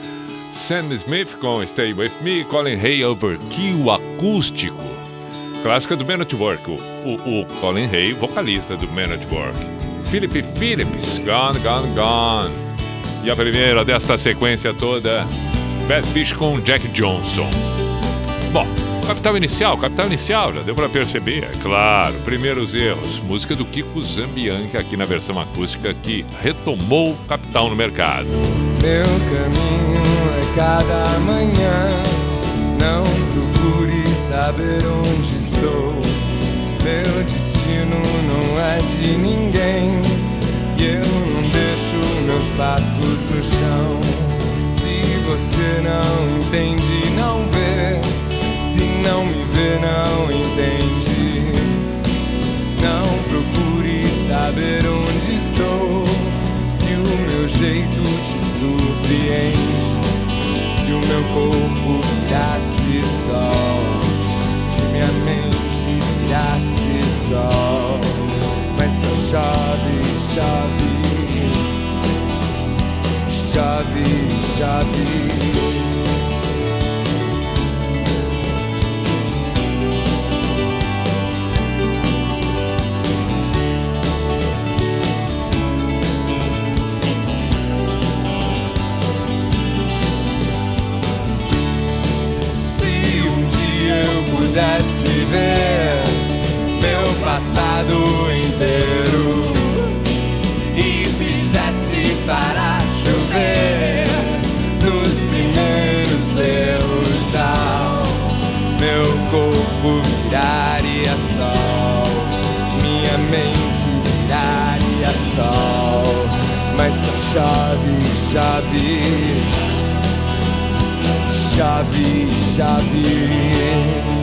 Sam Smith com Stay With Me, Colin Hay Overkill acústico. Clássica do Man at Work. O, o, o Colin Hay, vocalista do Man at Work. Philip Phillips, Gone, Gone, Gone. E a primeira desta sequência toda, Bad Fish com Jack Johnson. Capital Inicial, Capital Inicial, já deu pra perceber, é claro. Primeiros erros, música do Kiko Zambianca aqui na versão acústica que retomou Capital no mercado. Meu caminho é cada manhã. Não procure saber onde estou. Meu destino não é de ninguém. E eu não deixo meus passos no chão. Se você não entende, não vê. Vê, não entende. Não procure saber onde estou. Se o meu jeito te surpreende. Se o meu corpo virasse sol. Se minha mente virasse sol. Mas só chove, chove. Chove, chove. Passado inteiro e fizesse para chover nos primeiros erros ao meu corpo viraria sol, minha mente viraria sol, mas só chove, chove chave, chave.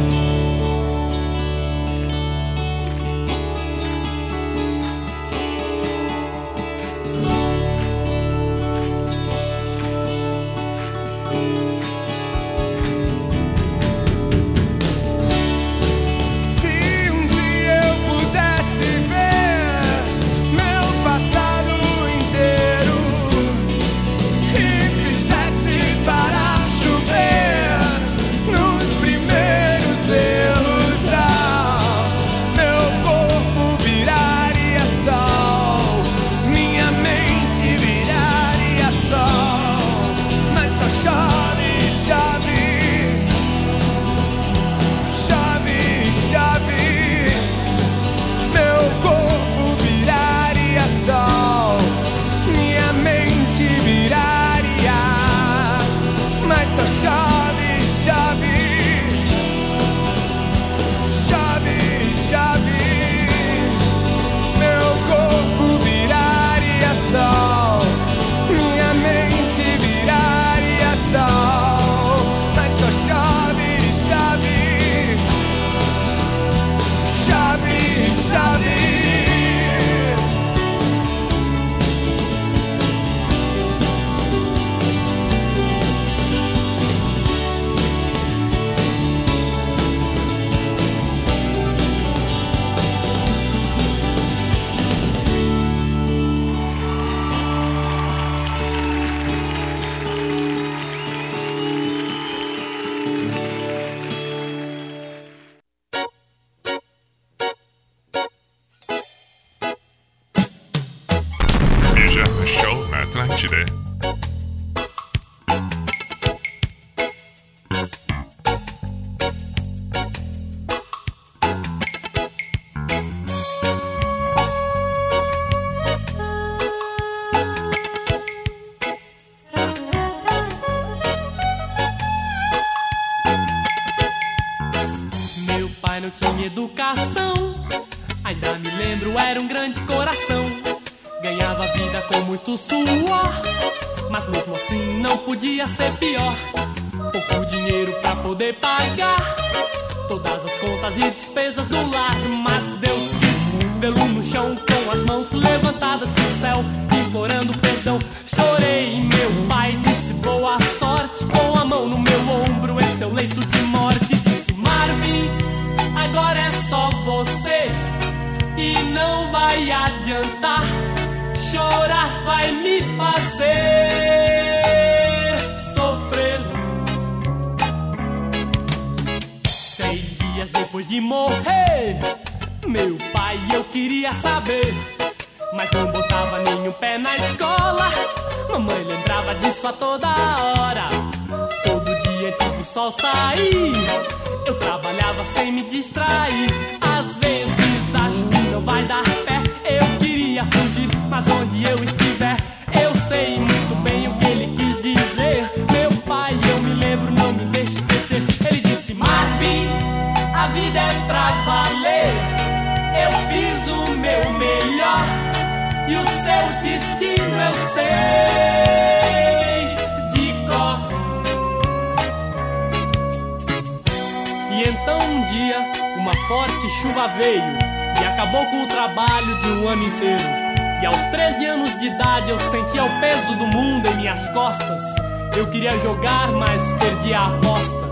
Anos de idade eu sentia o peso do mundo em minhas costas. Eu queria jogar, mas perdi a aposta.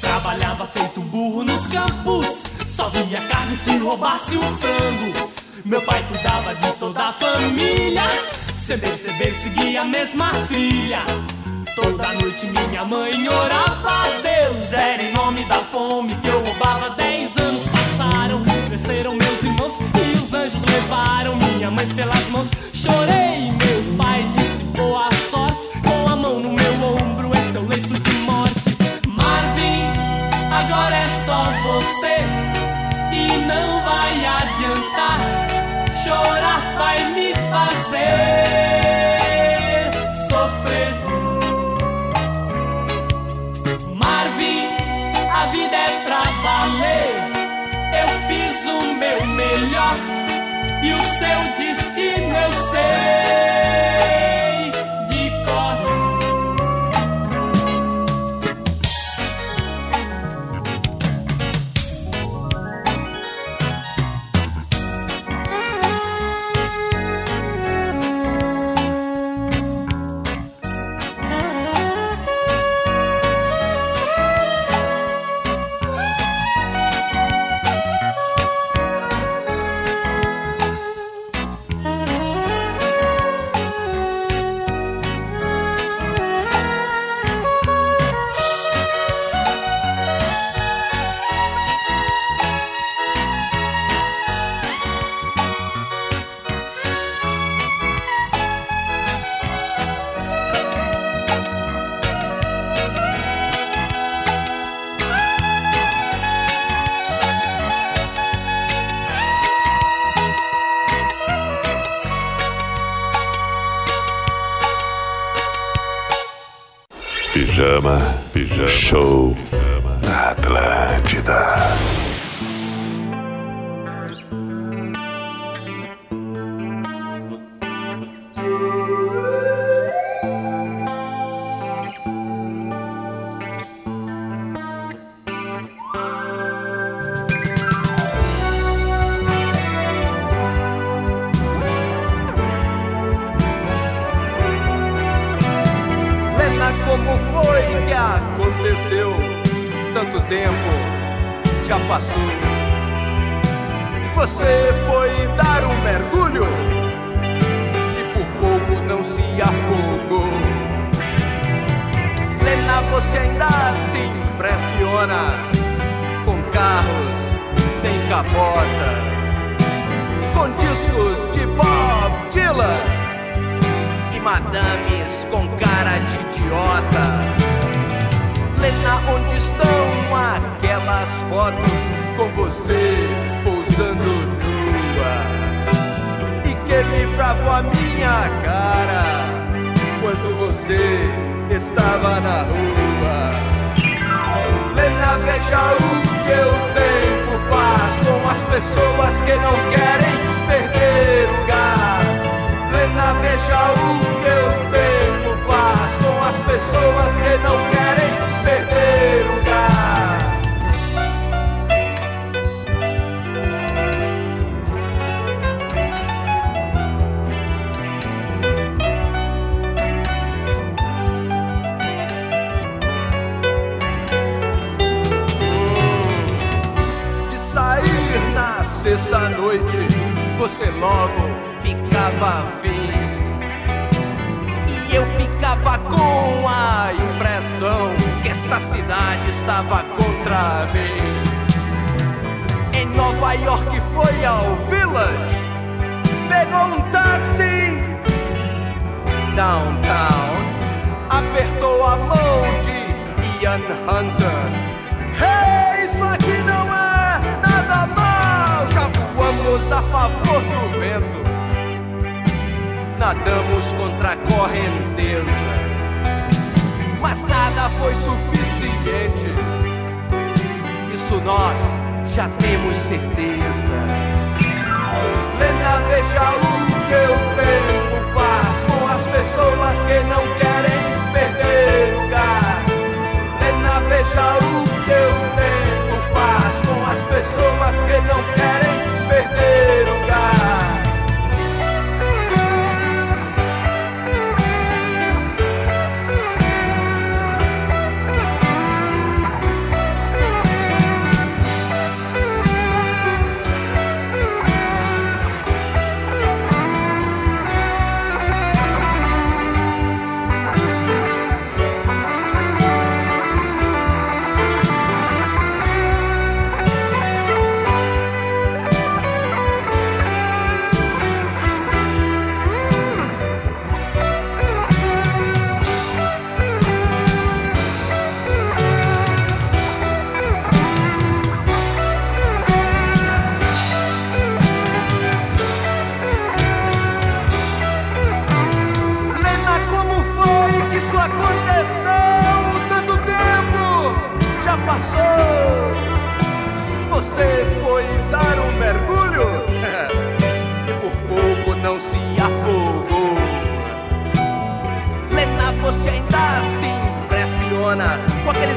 Trabalhava feito burro nos campos, só via carne se roubasse o frango. Meu pai cuidava de toda a família, sem perceber seguia a mesma trilha. Toda noite minha mãe orava a Deus, era em nome da fome que eu roubava. Dez anos passaram, cresceram meus irmãos os anjos levaram minha mãe pelas mãos. Chorei, meu pai disse boa sorte, com a mão no meu ombro, esse é o leito de morte. Marvin, agora é só você e não vai adiantar. Chorar vai me fazer sofrer. Marvin, a vida é pra valer. Eu fiz o meu melhor o seu destino logo ficava afim. E eu ficava com a impressão que essa cidade estava contra mim. Em Nova York foi ao Village, pegou um táxi downtown, apertou a mão de Ian Hunter. Hey, a favor do vento, nadamos contra a correnteza, mas nada foi suficiente. Isso nós já temos certeza. Lena, veja o que o tempo faz com as pessoas que não querem perder o gás. Lena, veja o que o tempo faz com as pessoas que não querem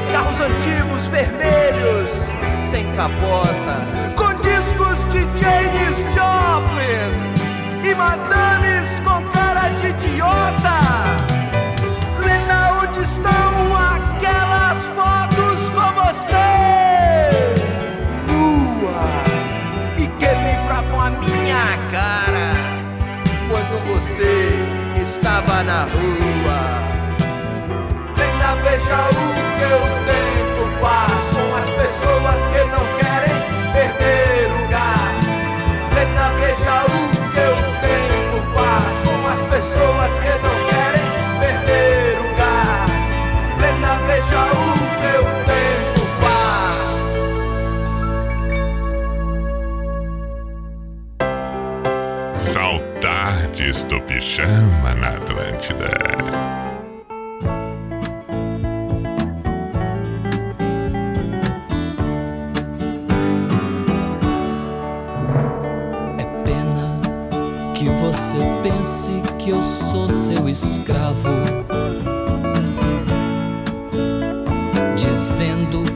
aqueles carros antigos vermelhos sem capota, com discos de Janis Joplin e madames com cara de idiota. Lena, onde estão aquelas fotos com você? Nua e que livravam a minha cara quando você estava na rua. Veja o que o tempo faz com as pessoas que não querem perder o gás. Lena, veja o que o tempo faz com as pessoas que não querem perder o gás. Lena, veja o que o tempo faz. Saudades do pijama na Atlântida.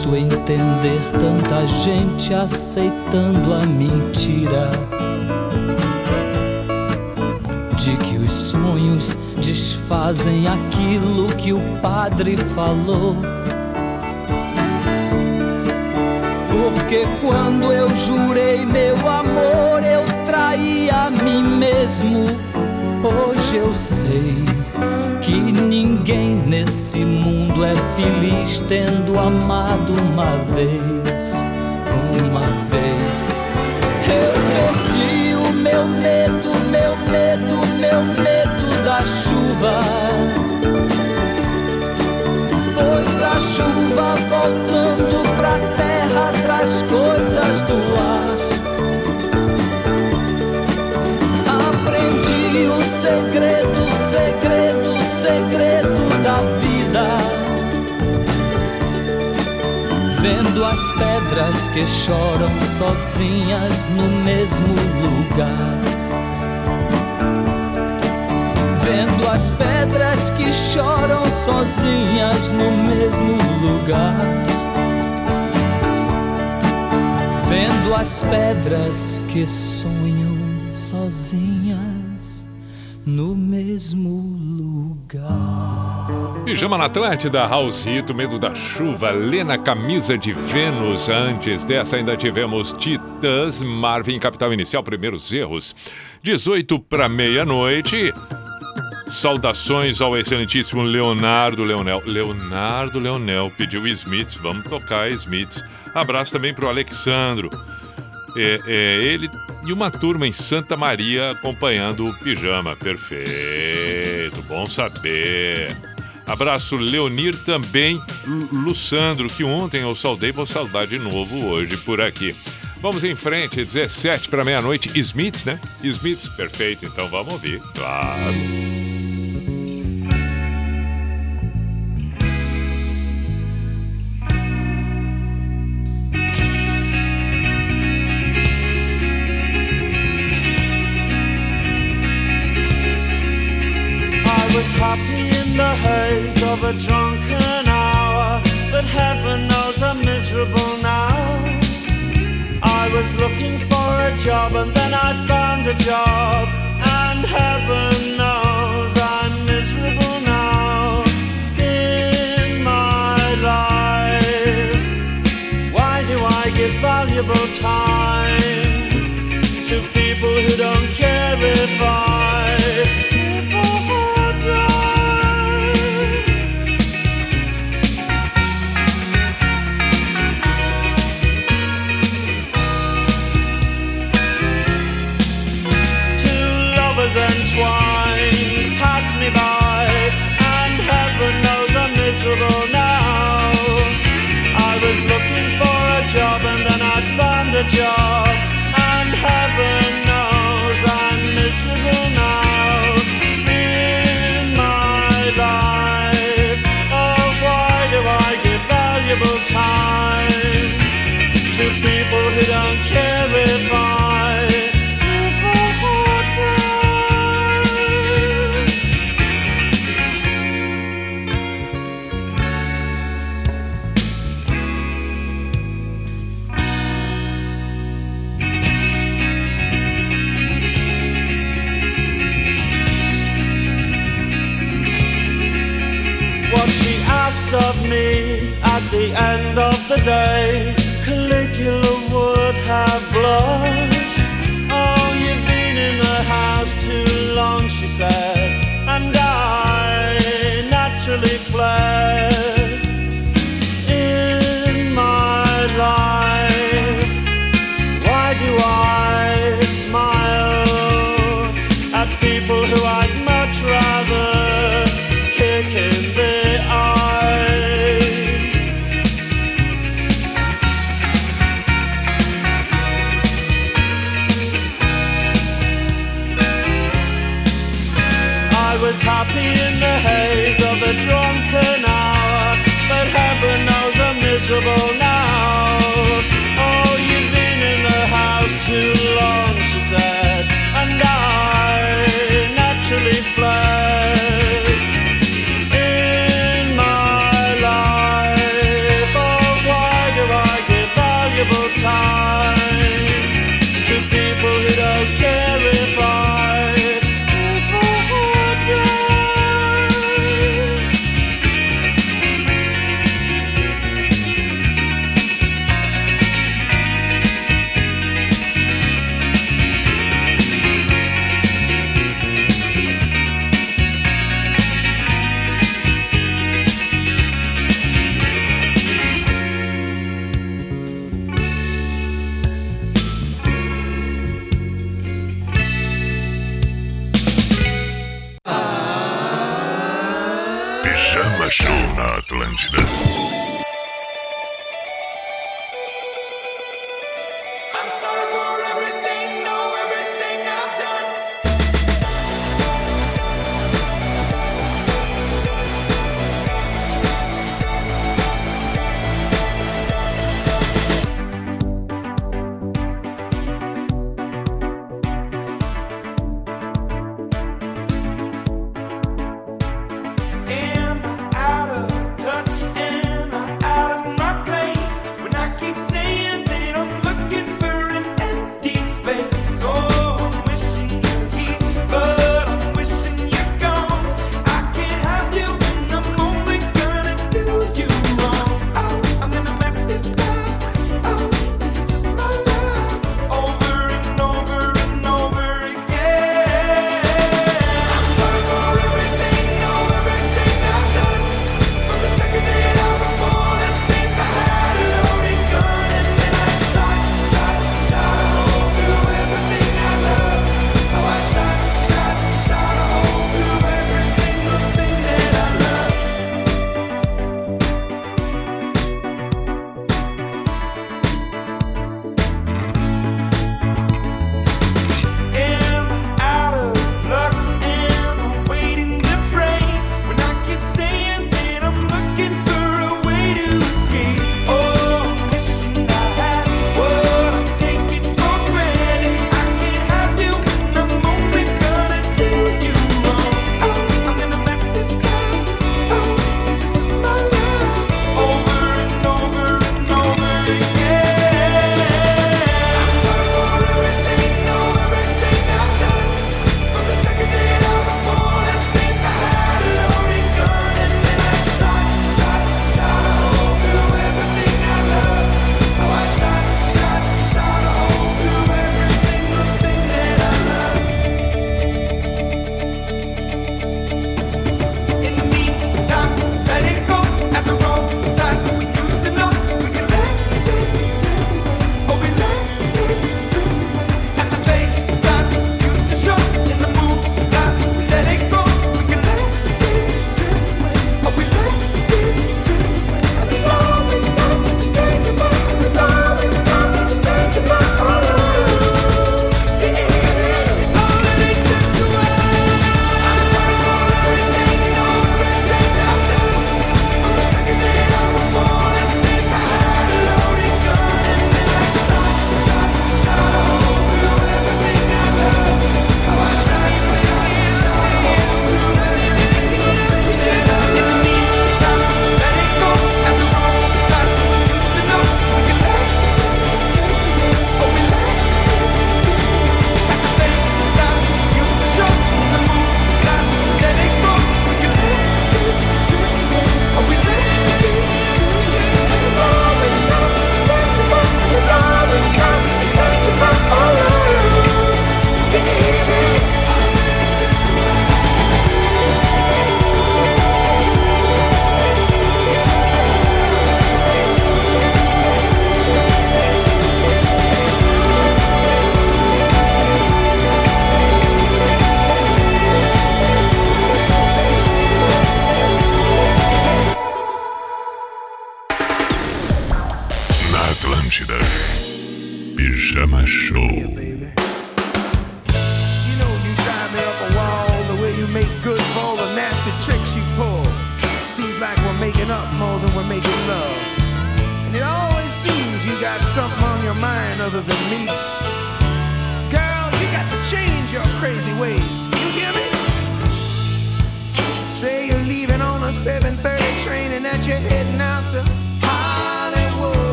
Posso entender tanta gente aceitando a mentira de que os sonhos desfazem aquilo que o padre falou. Porque quando eu jurei meu amor, eu traí a mim mesmo. Hoje eu sei que ninguém nesse mundo é feliz tendo amado uma vez. Uma vez eu perdi o meu medo, meu medo, meu medo da chuva. Pois a chuva voltando pra terra traz coisas do ar. Aprendi o segredo, segredo, da vida. Vendo as pedras que choram sozinhas no mesmo lugar. Vendo as pedras que choram sozinhas no mesmo lugar. Vendo as pedras que sonham sozinhas no mesmo. Pijama na Atlântida, Raulzito, Medo da Chuva, Lena Camisa de Vênus. Antes dessa, ainda tivemos Titãs, Marvin, Capital Inicial, Primeiros Erros. 18 para meia-noite. Saudações ao excelentíssimo Leonardo Leonel. Leonardo Leonel pediu Smiths, vamos tocar Smiths. Abraço também para o Alexandro. É, é, ele e uma turma em Santa Maria acompanhando o pijama. Perfeito, bom saber. Abraço Leonir também, Lu- Luçandro, que ontem eu saudei, vou saudar de novo hoje por aqui. Vamos em frente, 17 para meia-noite. Smiths, né? Smiths, perfeito, então vamos ouvir, claro. Haze of a drunken hour, but heaven knows I'm miserable now. I was looking for a job and then I found a job, and heaven knows I'm miserable now in my life. Why do I give valuable time to people who don't care if I job and then I found a job, the day. Caligula would have blushed. Oh, you've been in the house too long, she said, and I naturally fled.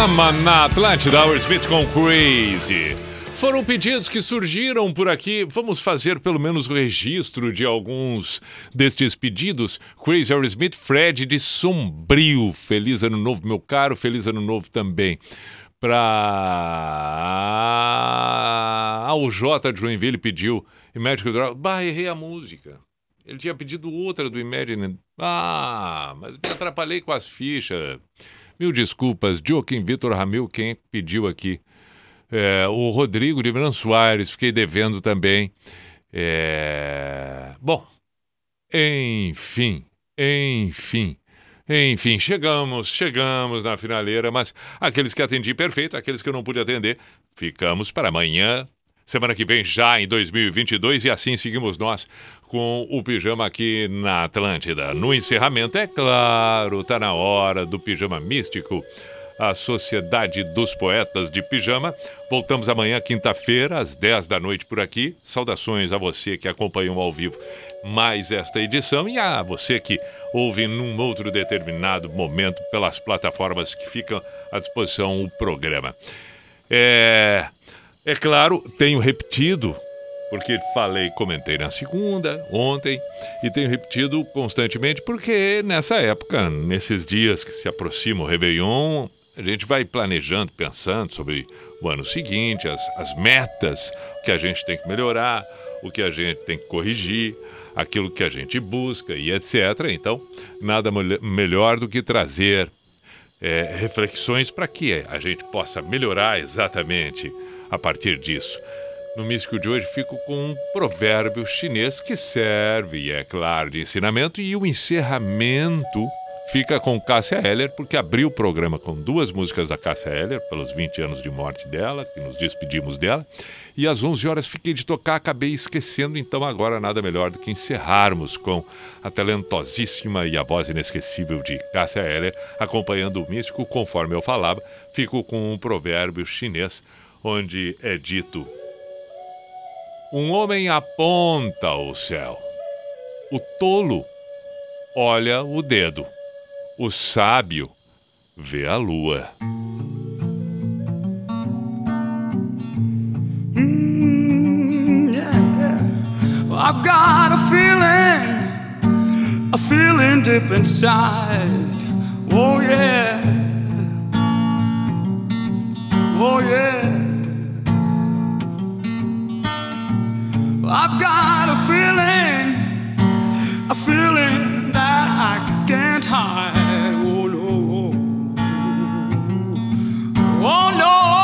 Pijama na Atlântida, Our Smith com Crazy. Foram pedidos que surgiram por aqui. Vamos fazer pelo menos o registro de alguns destes pedidos. Crazy Our Smith, Fred de Sombrio. Feliz ano novo, meu caro. Feliz ano novo também. Para. Ah, o J de Joinville pediu Imagine Dragons. Bah, errei a música. Ele tinha pedido outra do Imagine. Ah, mas me atrapalhei com as fichas. Mil desculpas. Joaquim Vitor Ramil, quem pediu aqui? É, o Rodrigo de Verão Soares, fiquei devendo também. É, bom, enfim, enfim. Enfim, chegamos, chegamos na finaleira, mas aqueles que atendi perfeito, aqueles que eu não pude atender, ficamos para amanhã, semana que vem já em 2022 e assim seguimos nós com o pijama aqui na Atlântida. No encerramento, é claro, tá na hora do pijama místico. A Sociedade dos Poetas de Pijama. Voltamos amanhã, quinta-feira, às 10 da noite por aqui. Saudações a você que acompanhou ao vivo mais esta edição e a você que ouve num outro determinado momento pelas plataformas que ficam à disposição o programa. É, é claro, tenho repetido, porque falei, comentei na segunda, ontem, e tenho repetido constantemente, porque nessa época, nesses dias que se aproxima o Réveillon, a gente vai planejando, pensando sobre o ano seguinte, as, as metas, que a gente tem que melhorar, o que a gente tem que corrigir, aquilo que a gente busca e etc. Então, nada melhor do que trazer é, reflexões para que a gente possa melhorar exatamente a partir disso. No místico de hoje fico com um provérbio chinês que serve, é claro, de ensinamento e o encerramento fica com Cássia Eller, porque abriu o programa com duas músicas da Cássia Eller, pelos 20 anos de morte dela, que nos despedimos dela. E às 11 horas fiquei de tocar, acabei esquecendo, então agora nada melhor do que encerrarmos com a talentosíssima e a voz inesquecível de Cássia Eller, acompanhando o místico, conforme eu falava, fico com um provérbio chinês, onde é dito: Um homem aponta o céu, o tolo olha o dedo. O sábio vê a lua. Well, I've got a feeling, a feeling deep inside. Oh, yeah. Oh, yeah. I've got a feeling, a feeling that I can't hide. Oh, no. Oh, no.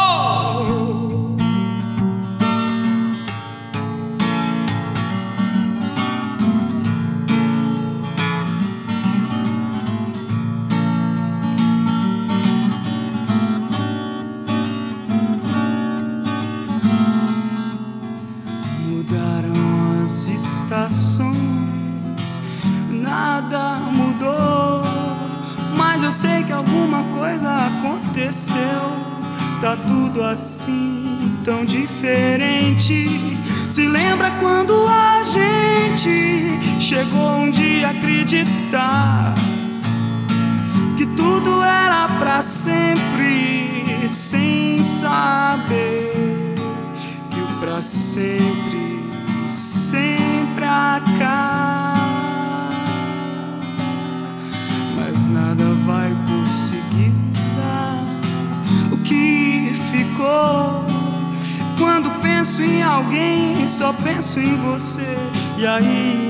Acreditar que tudo era pra sempre, sem saber que o pra sempre sempre acaba, mas nada vai conseguir dar o que ficou. Quando penso em alguém, só penso em você. E aí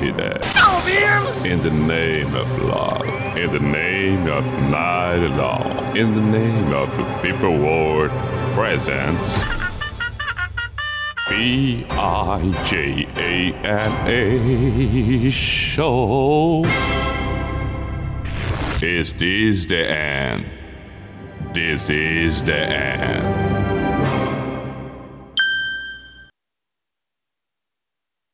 to that. Oh, in the name of love. In the name of night law. In the name of people world presence. B I J A M A show. Is this the end? This is the end.